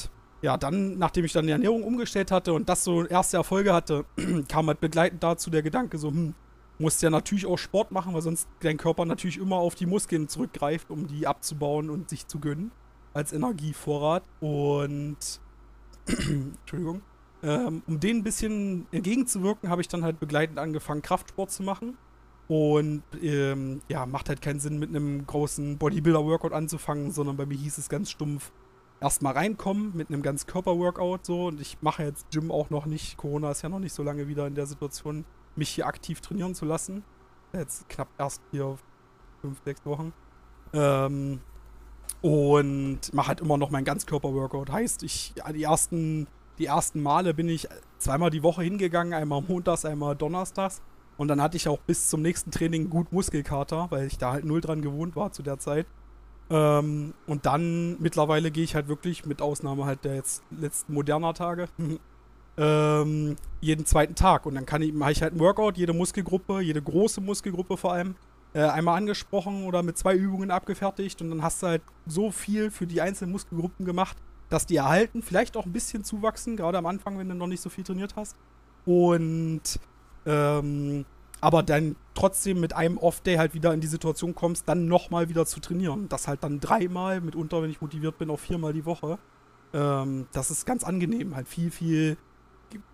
ja, dann, nachdem ich dann die Ernährung umgestellt hatte und das so erste Erfolge hatte, kam halt begleitend dazu der Gedanke so, hm, musst ja natürlich auch Sport machen, weil sonst dein Körper natürlich immer auf die Muskeln zurückgreift, um die abzubauen und sich zu gönnen als Energievorrat. Und Entschuldigung. Ähm, um dem ein bisschen entgegenzuwirken, habe ich dann halt begleitend angefangen, Kraftsport zu machen. Und ähm, ja, macht halt keinen Sinn, mit einem großen Bodybuilder-Workout anzufangen, sondern bei mir hieß es ganz stumpf, erstmal reinkommen mit einem ganz Körper-Workout so. Und ich mache jetzt Gym auch noch nicht. Corona ist ja noch nicht so lange wieder in der Situation, mich hier aktiv trainieren zu lassen. Jetzt knapp erst hier fünf, sechs Wochen. Ähm, und mache halt immer noch mein Ganzkörper-Workout. Heißt, ich die ersten, die ersten Male bin ich zweimal die Woche hingegangen, einmal montags, einmal donnerstags. Und dann hatte ich auch bis zum nächsten Training gut Muskelkater, weil ich da halt null dran gewohnt war zu der Zeit. Ähm, und dann mittlerweile gehe ich halt wirklich, mit Ausnahme halt der jetzt letzten moderner Tage, ähm, jeden zweiten Tag. Und dann kann ich, mache ich halt ein Workout, jede Muskelgruppe, jede große Muskelgruppe vor allem, äh, einmal angesprochen oder mit zwei Übungen abgefertigt. Und dann hast du halt so viel für die einzelnen Muskelgruppen gemacht, dass die erhalten, vielleicht auch ein bisschen zuwachsen, gerade am Anfang, wenn du noch nicht so viel trainiert hast. Und ähm, aber dann trotzdem mit einem Off-Day halt wieder in die Situation kommst, dann nochmal wieder zu trainieren. Das halt dann dreimal, mitunter, wenn ich motiviert bin, auch viermal die Woche. Ähm, das ist ganz angenehm, halt viel, viel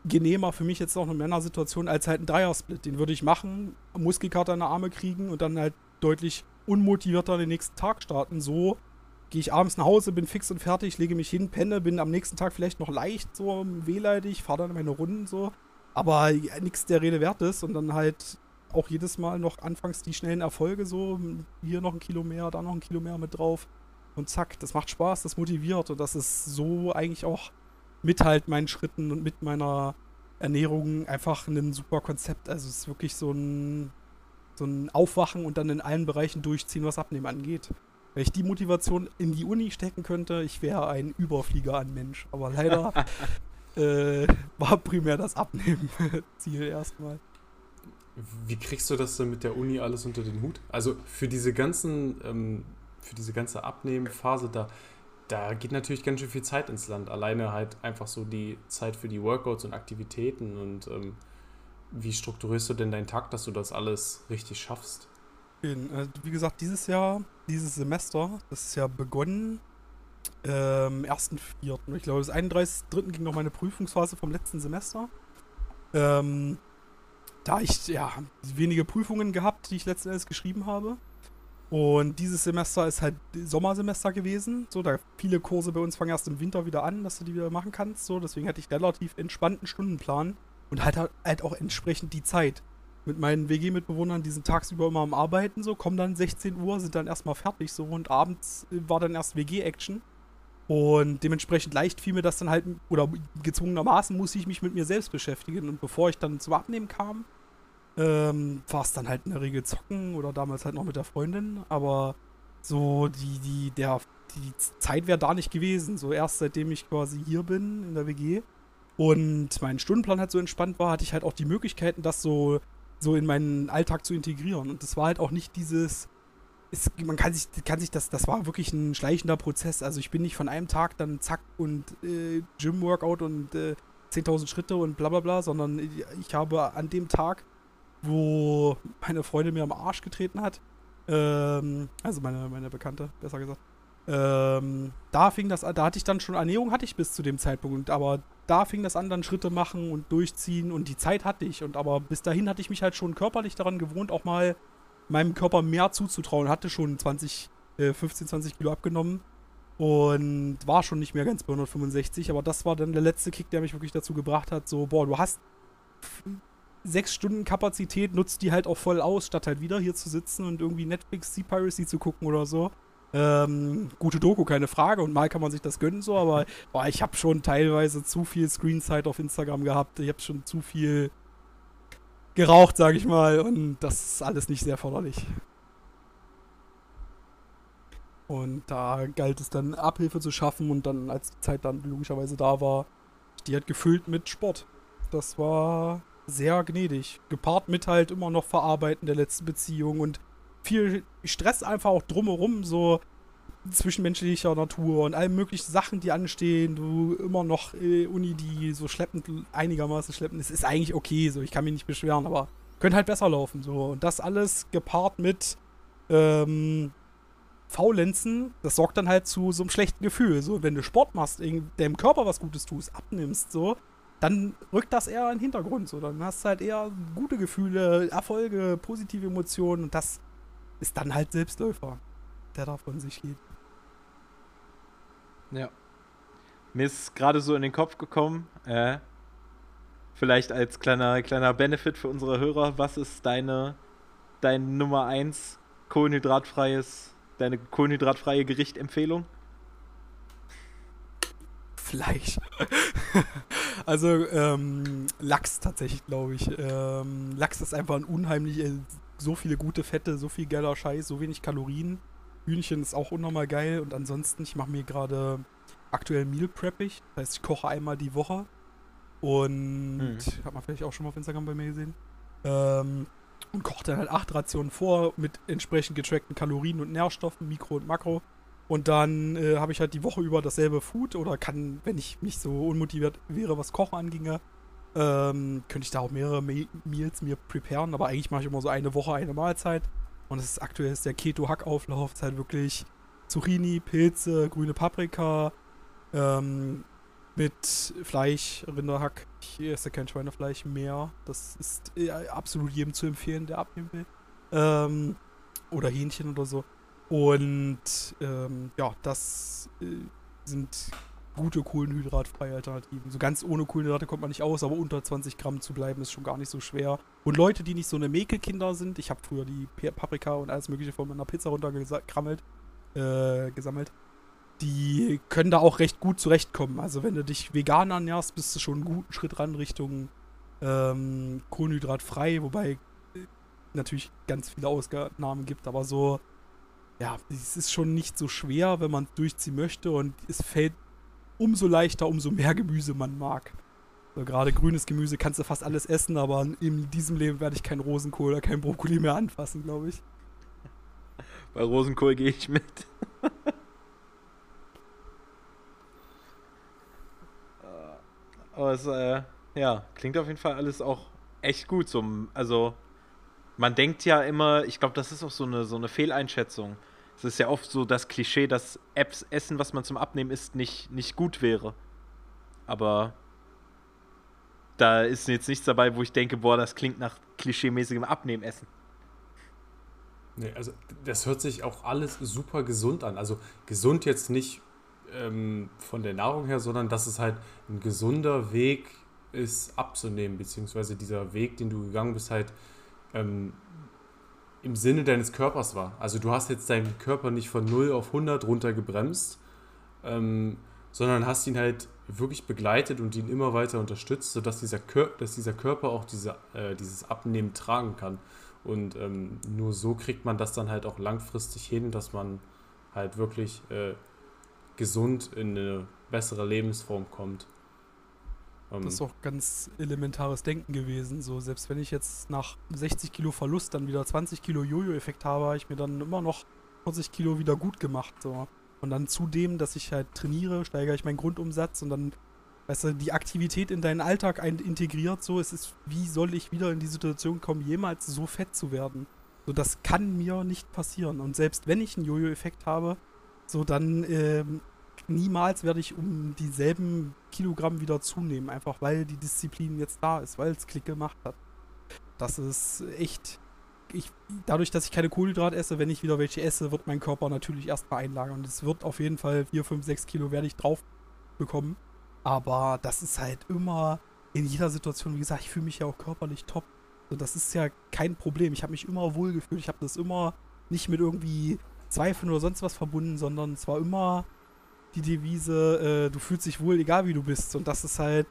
genehmer für mich jetzt noch eine Männersituation als halt ein Dreiersplit. Den würde ich machen, Muskelkater in der Arme kriegen und dann halt deutlich unmotivierter den nächsten Tag starten. So gehe ich abends nach Hause, bin fix und fertig, lege mich hin, penne, bin am nächsten Tag vielleicht noch leicht so wehleidig, fahre dann meine Runden so. Aber nichts der Rede wert ist und dann halt auch jedes Mal noch anfangs die schnellen Erfolge so, hier noch ein Kilo mehr, da noch ein Kilo mehr mit drauf. Und zack, das macht Spaß, das motiviert und das ist so eigentlich auch mit halt meinen Schritten und mit meiner Ernährung einfach ein super Konzept. Also es ist wirklich so ein, so ein Aufwachen und dann in allen Bereichen durchziehen, was Abnehmen angeht. Wenn ich die Motivation in die Uni stecken könnte, ich wäre ein Überflieger an Mensch. Aber leider äh, war primär das Abnehmen-Ziel erstmal. Wie kriegst du das denn mit der Uni alles unter den Hut? Also für diese ganzen, ähm, für diese ganze Abnehmphase, da, da geht natürlich ganz schön viel Zeit ins Land. Alleine halt einfach so die Zeit für die Workouts und Aktivitäten und ähm, wie strukturierst du denn deinen Tag, dass du das alles richtig schaffst? Also wie gesagt, dieses Jahr, dieses Semester, das ist ja begonnen ähm, 1.4. Ich glaube, das 31.3. ging noch meine Prüfungsphase vom letzten Semester. Ähm, da ich ja wenige Prüfungen gehabt, die ich letzten Endes geschrieben habe. Und dieses Semester ist halt Sommersemester gewesen. So, da viele Kurse bei uns fangen erst im Winter wieder an, dass du die wieder machen kannst. So, deswegen hatte ich relativ entspannten Stundenplan und halt halt auch entsprechend die Zeit. Mit meinen WG-Mitbewohnern, die sind tagsüber immer am Arbeiten, so, kommen dann 16 Uhr, sind dann erstmal fertig, so, und abends war dann erst WG-Action. Und dementsprechend leicht fiel mir das dann halt, oder gezwungenermaßen musste ich mich mit mir selbst beschäftigen. Und bevor ich dann zum Abnehmen kam, ähm, war es dann halt in der Regel zocken oder damals halt noch mit der Freundin. Aber so die, die, der, die Zeit wäre da nicht gewesen. So erst seitdem ich quasi hier bin in der WG und mein Stundenplan halt so entspannt war, hatte ich halt auch die Möglichkeiten, das so, so in meinen Alltag zu integrieren. Und das war halt auch nicht dieses, ist, man kann sich, kann sich das, das war wirklich ein schleichender Prozess. Also ich bin nicht von einem Tag dann zack und äh, Gym-Workout und äh, 10.000 Schritte und bla bla bla, sondern ich habe an dem Tag, wo meine Freundin mir am Arsch getreten hat, ähm, also meine, meine Bekannte, besser gesagt, ähm, da fing das an, da hatte ich dann schon Ernährung hatte ich bis zu dem Zeitpunkt, aber da fing das an, dann Schritte machen und durchziehen und die Zeit hatte ich und aber bis dahin hatte ich mich halt schon körperlich daran gewohnt, auch mal meinem Körper mehr zuzutrauen, hatte schon 20, äh, 15, 20 Kilo abgenommen und war schon nicht mehr ganz bei 165, aber das war dann der letzte Kick, der mich wirklich dazu gebracht hat, so, boah, du hast sechs Stunden Kapazität, nutzt die halt auch voll aus, statt halt wieder hier zu sitzen und irgendwie Netflix Sea Piracy zu gucken oder so. Ähm, gute Doku, keine Frage. Und mal kann man sich das gönnen so, aber boah, ich habe schon teilweise zu viel Screenzeit auf Instagram gehabt. Ich habe schon zu viel geraucht, sage ich mal. Und das ist alles nicht sehr förderlich. Und da galt es dann Abhilfe zu schaffen und dann, als die Zeit dann logischerweise da war, die hat gefüllt mit Sport. Das war sehr gnädig. Gepaart mit halt immer noch Verarbeiten der letzten Beziehung und viel Stress einfach auch drumherum, so zwischenmenschlicher Natur und all möglichen Sachen, die anstehen. Du immer noch äh, Uni, die so schleppend, einigermaßen schleppend ist, ist eigentlich okay, so ich kann mich nicht beschweren, aber könnte halt besser laufen. So. Und das alles gepaart mit ähm, Faulenzen, das sorgt dann halt zu so einem schlechten Gefühl. So, wenn du Sport machst, deinem Körper was Gutes tust, abnimmst, so, dann rückt das eher in den Hintergrund. So, dann hast du halt eher gute Gefühle, Erfolge, positive Emotionen und das ist dann halt Selbstläufer, der da von sich geht. Ja. Mir ist gerade so in den Kopf gekommen, äh, vielleicht als kleiner, kleiner Benefit für unsere Hörer, was ist deine, dein Nummer 1 kohlenhydratfreies, deine kohlenhydratfreie Gerichtempfehlung? Fleisch. also ähm, Lachs tatsächlich, glaube ich. Ähm, Lachs ist einfach ein unheimlich, so viele gute Fette, so viel geiler Scheiß, so wenig Kalorien. Hühnchen ist auch unnormal geil und ansonsten, ich mache mir gerade aktuell Meal Preppig. Das heißt, ich koche einmal die Woche und hm. hat man vielleicht auch schon mal auf Instagram bei mir gesehen. Ähm, und koche dann halt acht Rationen vor mit entsprechend getrackten Kalorien und Nährstoffen, Mikro und Makro. Und dann äh, habe ich halt die Woche über dasselbe Food oder kann, wenn ich nicht so unmotiviert wäre, was Kochen anginge, ähm, könnte ich da auch mehrere Me Meals mir preparen. Aber eigentlich mache ich immer so eine Woche eine Mahlzeit. Und das ist aktuell ist der Keto-Hackauflauf. ist halt wirklich Zucchini, Pilze, grüne Paprika, ähm, mit Fleisch, Rinderhack. Ich esse kein Schweinefleisch mehr. Das ist äh, absolut jedem zu empfehlen, der abnehmen will. Ähm, oder Hähnchen oder so. Und ähm, ja, das äh, sind gute kohlenhydratfreie Alternativen. So ganz ohne Kohlenhydrate kommt man nicht aus, aber unter 20 Gramm zu bleiben ist schon gar nicht so schwer. Und Leute, die nicht so eine Mäkelkinder sind, ich habe früher die Paprika und alles mögliche von meiner Pizza runtergekrammelt, äh, gesammelt, die können da auch recht gut zurechtkommen. Also wenn du dich vegan ernährst, bist du schon einen guten Schritt ran Richtung ähm, kohlenhydratfrei, wobei äh, natürlich ganz viele Ausnahmen gibt, aber so, ja, es ist schon nicht so schwer, wenn man durchziehen möchte und es fällt umso leichter, umso mehr Gemüse man mag. So, gerade grünes Gemüse kannst du fast alles essen, aber in diesem Leben werde ich keinen Rosenkohl oder kein Brokkoli mehr anfassen, glaube ich. Bei Rosenkohl gehe ich mit. Aber es, äh, ja, klingt auf jeden Fall alles auch echt gut. So, also, man denkt ja immer, ich glaube, das ist auch so eine, so eine Fehleinschätzung. Es ist ja oft so das Klischee, dass Apps Essen, was man zum Abnehmen isst, nicht, nicht gut wäre. Aber da ist jetzt nichts dabei, wo ich denke, boah, das klingt nach klischeemäßigem Abnehmessen. Nee, also das hört sich auch alles super gesund an. Also gesund jetzt nicht ähm, von der Nahrung her, sondern dass es halt ein gesunder Weg ist, abzunehmen, beziehungsweise dieser Weg, den du gegangen bist, halt ähm, im Sinne deines Körpers war. Also du hast jetzt deinen Körper nicht von 0 auf 100 runtergebremst, ähm, sondern hast ihn halt wirklich begleitet und ihn immer weiter unterstützt, sodass dieser, Kör dass dieser Körper auch diese, äh, dieses Abnehmen tragen kann. Und ähm, nur so kriegt man das dann halt auch langfristig hin, dass man halt wirklich äh, gesund in eine bessere Lebensform kommt. Ähm, das ist auch ganz elementares Denken gewesen. So, selbst wenn ich jetzt nach 60 Kilo Verlust dann wieder 20 Kilo Jojo-Effekt habe, habe ich mir dann immer noch 40 Kilo wieder gut gemacht. So. Und dann zudem, dass ich halt trainiere, steigere ich meinen Grundumsatz und dann, weißt du, die Aktivität in deinen Alltag integriert. So, es ist, wie soll ich wieder in die Situation kommen, jemals so fett zu werden? So, das kann mir nicht passieren. Und selbst wenn ich einen Jojo-Effekt habe, so dann ähm, niemals werde ich um dieselben Kilogramm wieder zunehmen, einfach weil die Disziplin jetzt da ist, weil es Klick gemacht hat. Das ist echt ich, dadurch, dass ich keine Kohlenhydrate esse, wenn ich wieder welche esse, wird mein Körper natürlich erstmal einlagern. Und es wird auf jeden Fall 4, 5, 6 Kilo werde ich drauf bekommen. Aber das ist halt immer in jeder Situation, wie gesagt, ich fühle mich ja auch körperlich top. So, das ist ja kein Problem. Ich habe mich immer wohl gefühlt. Ich habe das immer nicht mit irgendwie Zweifeln oder sonst was verbunden, sondern es war immer die Devise, äh, du fühlst dich wohl, egal wie du bist. Und das ist halt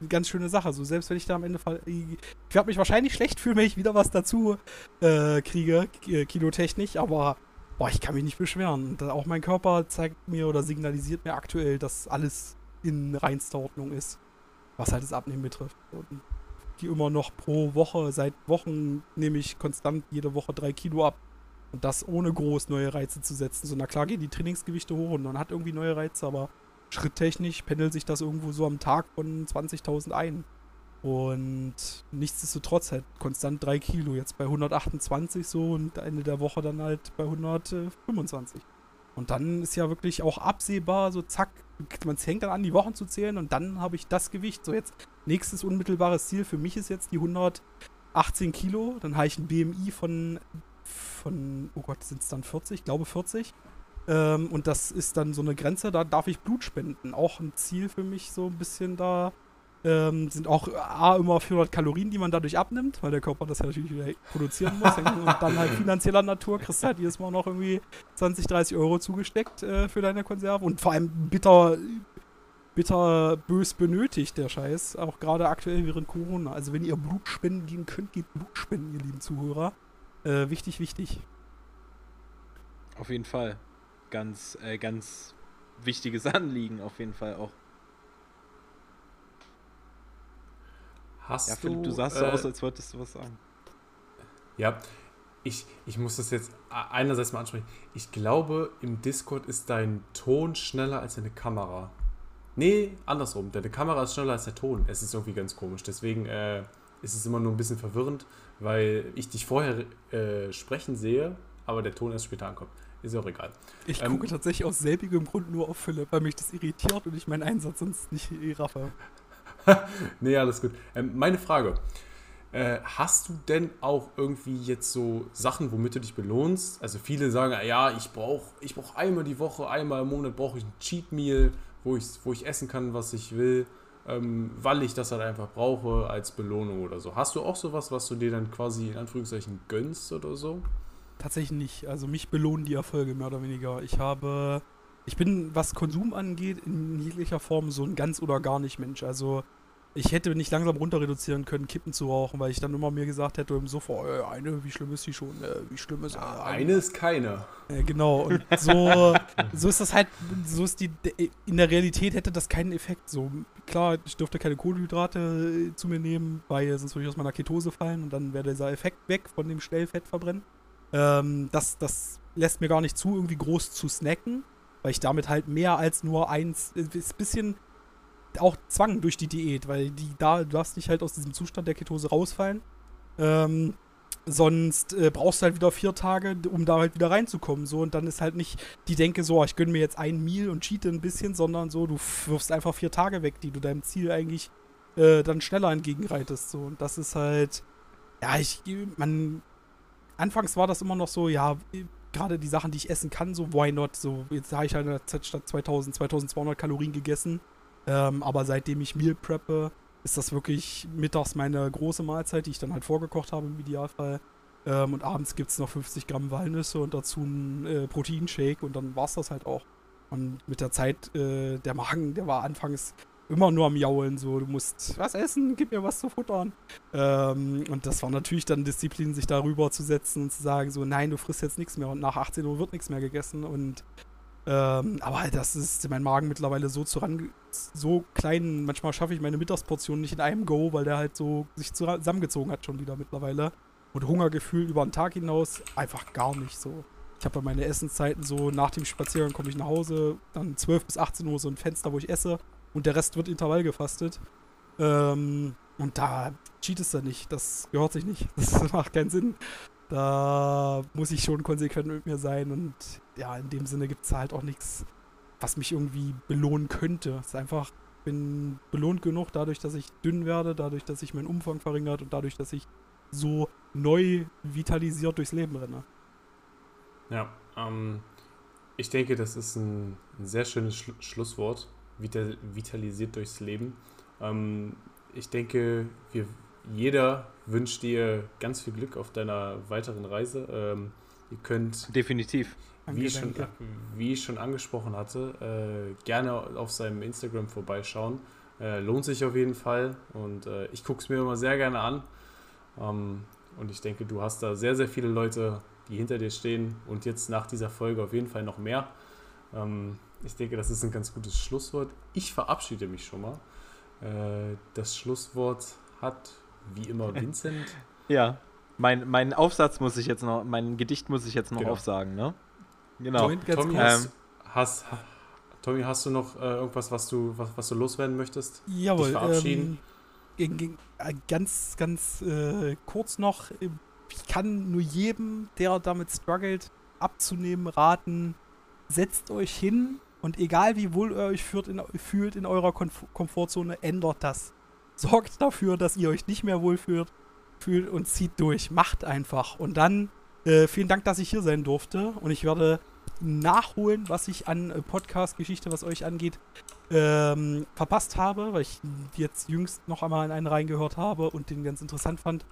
eine ganz schöne Sache. So, selbst wenn ich da am Ende ich werde mich wahrscheinlich schlecht fühlen, wenn ich wieder was dazu äh, kriege, äh, kinotechnisch, aber boah, ich kann mich nicht beschweren. Und auch mein Körper zeigt mir oder signalisiert mir aktuell, dass alles in reinster Ordnung ist, was halt das Abnehmen betrifft. Und die immer noch pro Woche, seit Wochen nehme ich konstant jede Woche drei Kilo ab. Und das ohne groß neue Reize zu setzen. So, na klar gehen die Trainingsgewichte hoch und man hat irgendwie neue Reize, aber schritttechnisch pendelt sich das irgendwo so am Tag von 20.000 ein. Und nichtsdestotrotz halt konstant 3 Kilo, jetzt bei 128 so und Ende der Woche dann halt bei 125. Und dann ist ja wirklich auch absehbar, so zack, man hängt dann an, die Wochen zu zählen und dann habe ich das Gewicht. So jetzt, nächstes unmittelbares Ziel für mich ist jetzt die 118 Kilo. Dann habe ich ein BMI von, von oh Gott, sind es dann 40? Ich glaube 40. Ähm, und das ist dann so eine Grenze, da darf ich Blut spenden. Auch ein Ziel für mich, so ein bisschen da. Ähm, sind auch A, immer 400 Kalorien, die man dadurch abnimmt, weil der Körper das ja natürlich wieder produzieren muss. und dann halt finanzieller Natur kriegst du halt jedes Mal noch irgendwie 20, 30 Euro zugesteckt äh, für deine Konserve. Und vor allem bitter, bitter bös benötigt, der Scheiß. Auch gerade aktuell während Corona. Also wenn ihr Blut spenden gehen könnt, geht Blut spenden, ihr lieben Zuhörer. Äh, wichtig, wichtig. Auf jeden Fall ganz, äh, ganz wichtiges Anliegen auf jeden Fall auch. Hast ja, Philipp, du, du sahst äh, so aus, als wolltest du was sagen. Ja, ich, ich muss das jetzt einerseits mal ansprechen. Ich glaube, im Discord ist dein Ton schneller als deine Kamera. Nee, andersrum. Deine Kamera ist schneller als der Ton. Es ist irgendwie ganz komisch. Deswegen äh, ist es immer nur ein bisschen verwirrend, weil ich dich vorher äh, sprechen sehe, aber der Ton erst später ankommt. Ist auch egal. Ich ähm, gucke tatsächlich aus selbigem Grund nur auf Philipp, weil mich das irritiert und ich meinen Einsatz sonst nicht raffe. nee, alles gut. Ähm, meine Frage. Äh, hast du denn auch irgendwie jetzt so Sachen, womit du dich belohnst? Also viele sagen, ja, ich brauche ich brauch einmal die Woche, einmal im Monat brauche ich ein Cheat Meal, wo ich, wo ich essen kann, was ich will, ähm, weil ich das halt einfach brauche als Belohnung oder so. Hast du auch sowas, was du dir dann quasi in Anführungszeichen gönnst oder so? Tatsächlich nicht. Also mich belohnen die Erfolge mehr oder weniger. Ich habe, ich bin, was Konsum angeht, in jeglicher Form so ein ganz oder gar nicht Mensch. Also ich hätte nicht langsam runter reduzieren können, Kippen zu rauchen, weil ich dann immer mir gesagt hätte im Sofa, äh, eine, wie schlimm ist die schon? Äh, wie schlimm ist äh, eine? eine ist keine. Genau. Und so, so ist das halt, so ist die, in der Realität hätte das keinen Effekt. So, klar, ich dürfte keine Kohlenhydrate äh, zu mir nehmen, weil sonst würde ich aus meiner Ketose fallen und dann wäre dieser Effekt weg von dem Schnellfettverbrennen. Ähm, das, das lässt mir gar nicht zu, irgendwie groß zu snacken, weil ich damit halt mehr als nur eins, ist ein bisschen auch Zwang durch die Diät, weil die da, du darfst nicht halt aus diesem Zustand der Ketose rausfallen. Ähm, sonst äh, brauchst du halt wieder vier Tage, um da halt wieder reinzukommen. So, und dann ist halt nicht die Denke so, ich gönne mir jetzt ein Meal und cheate ein bisschen, sondern so, du wirfst einfach vier Tage weg, die du deinem Ziel eigentlich äh, dann schneller entgegenreitest. So, und das ist halt, ja, ich, man anfangs war das immer noch so, ja, gerade die Sachen, die ich essen kann, so why not? So, jetzt habe ich halt statt 2000, 2200 Kalorien gegessen. Ähm, aber seitdem ich Meal preppe, ist das wirklich mittags meine große Mahlzeit, die ich dann halt vorgekocht habe im Idealfall. Ähm, und abends gibt es noch 50 Gramm Walnüsse und dazu einen äh, Proteinshake und dann war es das halt auch. Und mit der Zeit, äh, der Magen, der war anfangs immer nur am Jaulen, so, du musst was essen, gib mir was zu futtern. Ähm, und das war natürlich dann Disziplin, sich darüber zu setzen und zu sagen, so, nein, du frisst jetzt nichts mehr und nach 18 Uhr wird nichts mehr gegessen und ähm, aber das ist mein Magen mittlerweile so zu so klein, manchmal schaffe ich meine Mittagsportion nicht in einem Go, weil der halt so sich zusammengezogen hat schon wieder mittlerweile. Und Hungergefühl über den Tag hinaus einfach gar nicht so. Ich habe meine Essenszeiten so, nach dem Spaziergang komme ich nach Hause, dann 12 bis 18 Uhr so ein Fenster, wo ich esse und der Rest wird Intervall gefastet. Ähm, und da cheatest du nicht. Das gehört sich nicht. Das macht keinen Sinn. Da muss ich schon konsequent mit mir sein. Und ja, in dem Sinne gibt es halt auch nichts, was mich irgendwie belohnen könnte. Es ist einfach, bin belohnt genug dadurch, dass ich dünn werde, dadurch, dass sich mein Umfang verringert und dadurch, dass ich so neu vitalisiert durchs Leben renne. Ja, ähm, ich denke, das ist ein, ein sehr schönes Schlu Schlusswort. Vital vitalisiert durchs Leben. Ähm, ich denke, wir, jeder wünscht dir ganz viel Glück auf deiner weiteren Reise. Ähm, ihr könnt. Definitiv. Wie ich, schon, wie ich schon angesprochen hatte, äh, gerne auf seinem Instagram vorbeischauen. Äh, lohnt sich auf jeden Fall und äh, ich gucke es mir immer sehr gerne an. Ähm, und ich denke, du hast da sehr, sehr viele Leute, die hinter dir stehen und jetzt nach dieser Folge auf jeden Fall noch mehr. Ähm, ich denke, das ist ein ganz gutes Schlusswort. Ich verabschiede mich schon mal. Äh, das Schlusswort hat wie immer Vincent. Ja, mein, mein Aufsatz muss ich jetzt noch, mein Gedicht muss ich jetzt noch genau. aufsagen, ne? Genau. Tommy, hast, ähm, hast, Tommy, hast du noch äh, irgendwas, was du, was, was du loswerden möchtest? Jawohl. Dich verabschieden? Ähm, äh, ganz, ganz äh, kurz noch. Ich kann nur jedem, der damit struggelt, abzunehmen, raten. Setzt euch hin und egal wie wohl ihr euch fühlt in, fühlt in eurer Komf Komfortzone, ändert das. Sorgt dafür, dass ihr euch nicht mehr wohlfühlt fühlt und zieht durch. Macht einfach. Und dann äh, vielen Dank, dass ich hier sein durfte. Und ich werde nachholen, was ich an äh, Podcast-Geschichte, was euch angeht, ähm, verpasst habe, weil ich jetzt jüngst noch einmal in einen reingehört habe und den ganz interessant fand.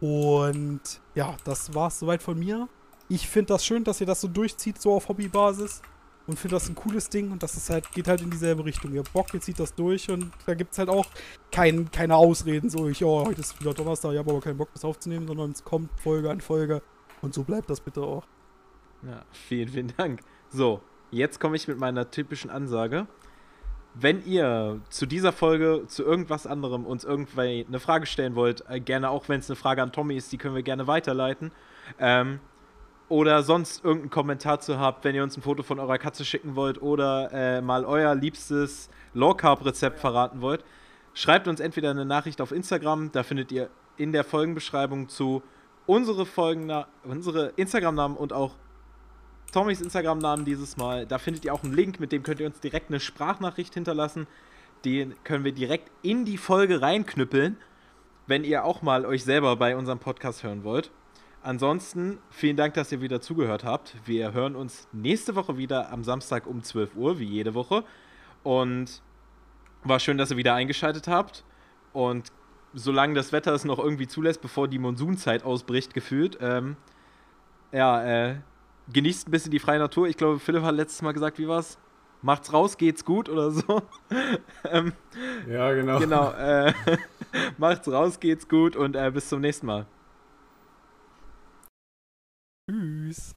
Und ja, das war es soweit von mir. Ich finde das schön, dass ihr das so durchzieht, so auf Hobbybasis und finde das ein cooles Ding und das ist halt, geht halt in dieselbe Richtung. Ihr Bock, ihr zieht das durch und da gibt es halt auch kein, keine Ausreden, so ich, oh, heute ist wieder Donnerstag, ich habe aber keinen Bock, das aufzunehmen, sondern es kommt Folge an Folge und so bleibt das bitte auch. Ja, vielen, vielen Dank. So, jetzt komme ich mit meiner typischen Ansage. Wenn ihr zu dieser Folge, zu irgendwas anderem uns irgendwie eine Frage stellen wollt, äh, gerne auch wenn es eine Frage an Tommy ist, die können wir gerne weiterleiten. Ähm, oder sonst irgendeinen Kommentar zu habt, wenn ihr uns ein Foto von eurer Katze schicken wollt oder äh, mal euer liebstes Low Carb Rezept verraten wollt, schreibt uns entweder eine Nachricht auf Instagram, da findet ihr in der Folgenbeschreibung zu unsere Folgen, unsere Instagram-Namen und auch Tommys Instagram-Namen dieses Mal. Da findet ihr auch einen Link, mit dem könnt ihr uns direkt eine Sprachnachricht hinterlassen. Den können wir direkt in die Folge reinknüppeln, wenn ihr auch mal euch selber bei unserem Podcast hören wollt. Ansonsten vielen Dank, dass ihr wieder zugehört habt. Wir hören uns nächste Woche wieder am Samstag um 12 Uhr, wie jede Woche. Und war schön, dass ihr wieder eingeschaltet habt. Und solange das Wetter es noch irgendwie zulässt, bevor die Monsunzeit ausbricht, gefühlt, ähm, ja, äh, genießt ein bisschen die freie Natur. Ich glaube, Philipp hat letztes Mal gesagt, wie war's? Macht's raus, geht's gut oder so. ähm, ja, genau. Genau. Äh, macht's raus, geht's gut und äh, bis zum nächsten Mal. Tschüss.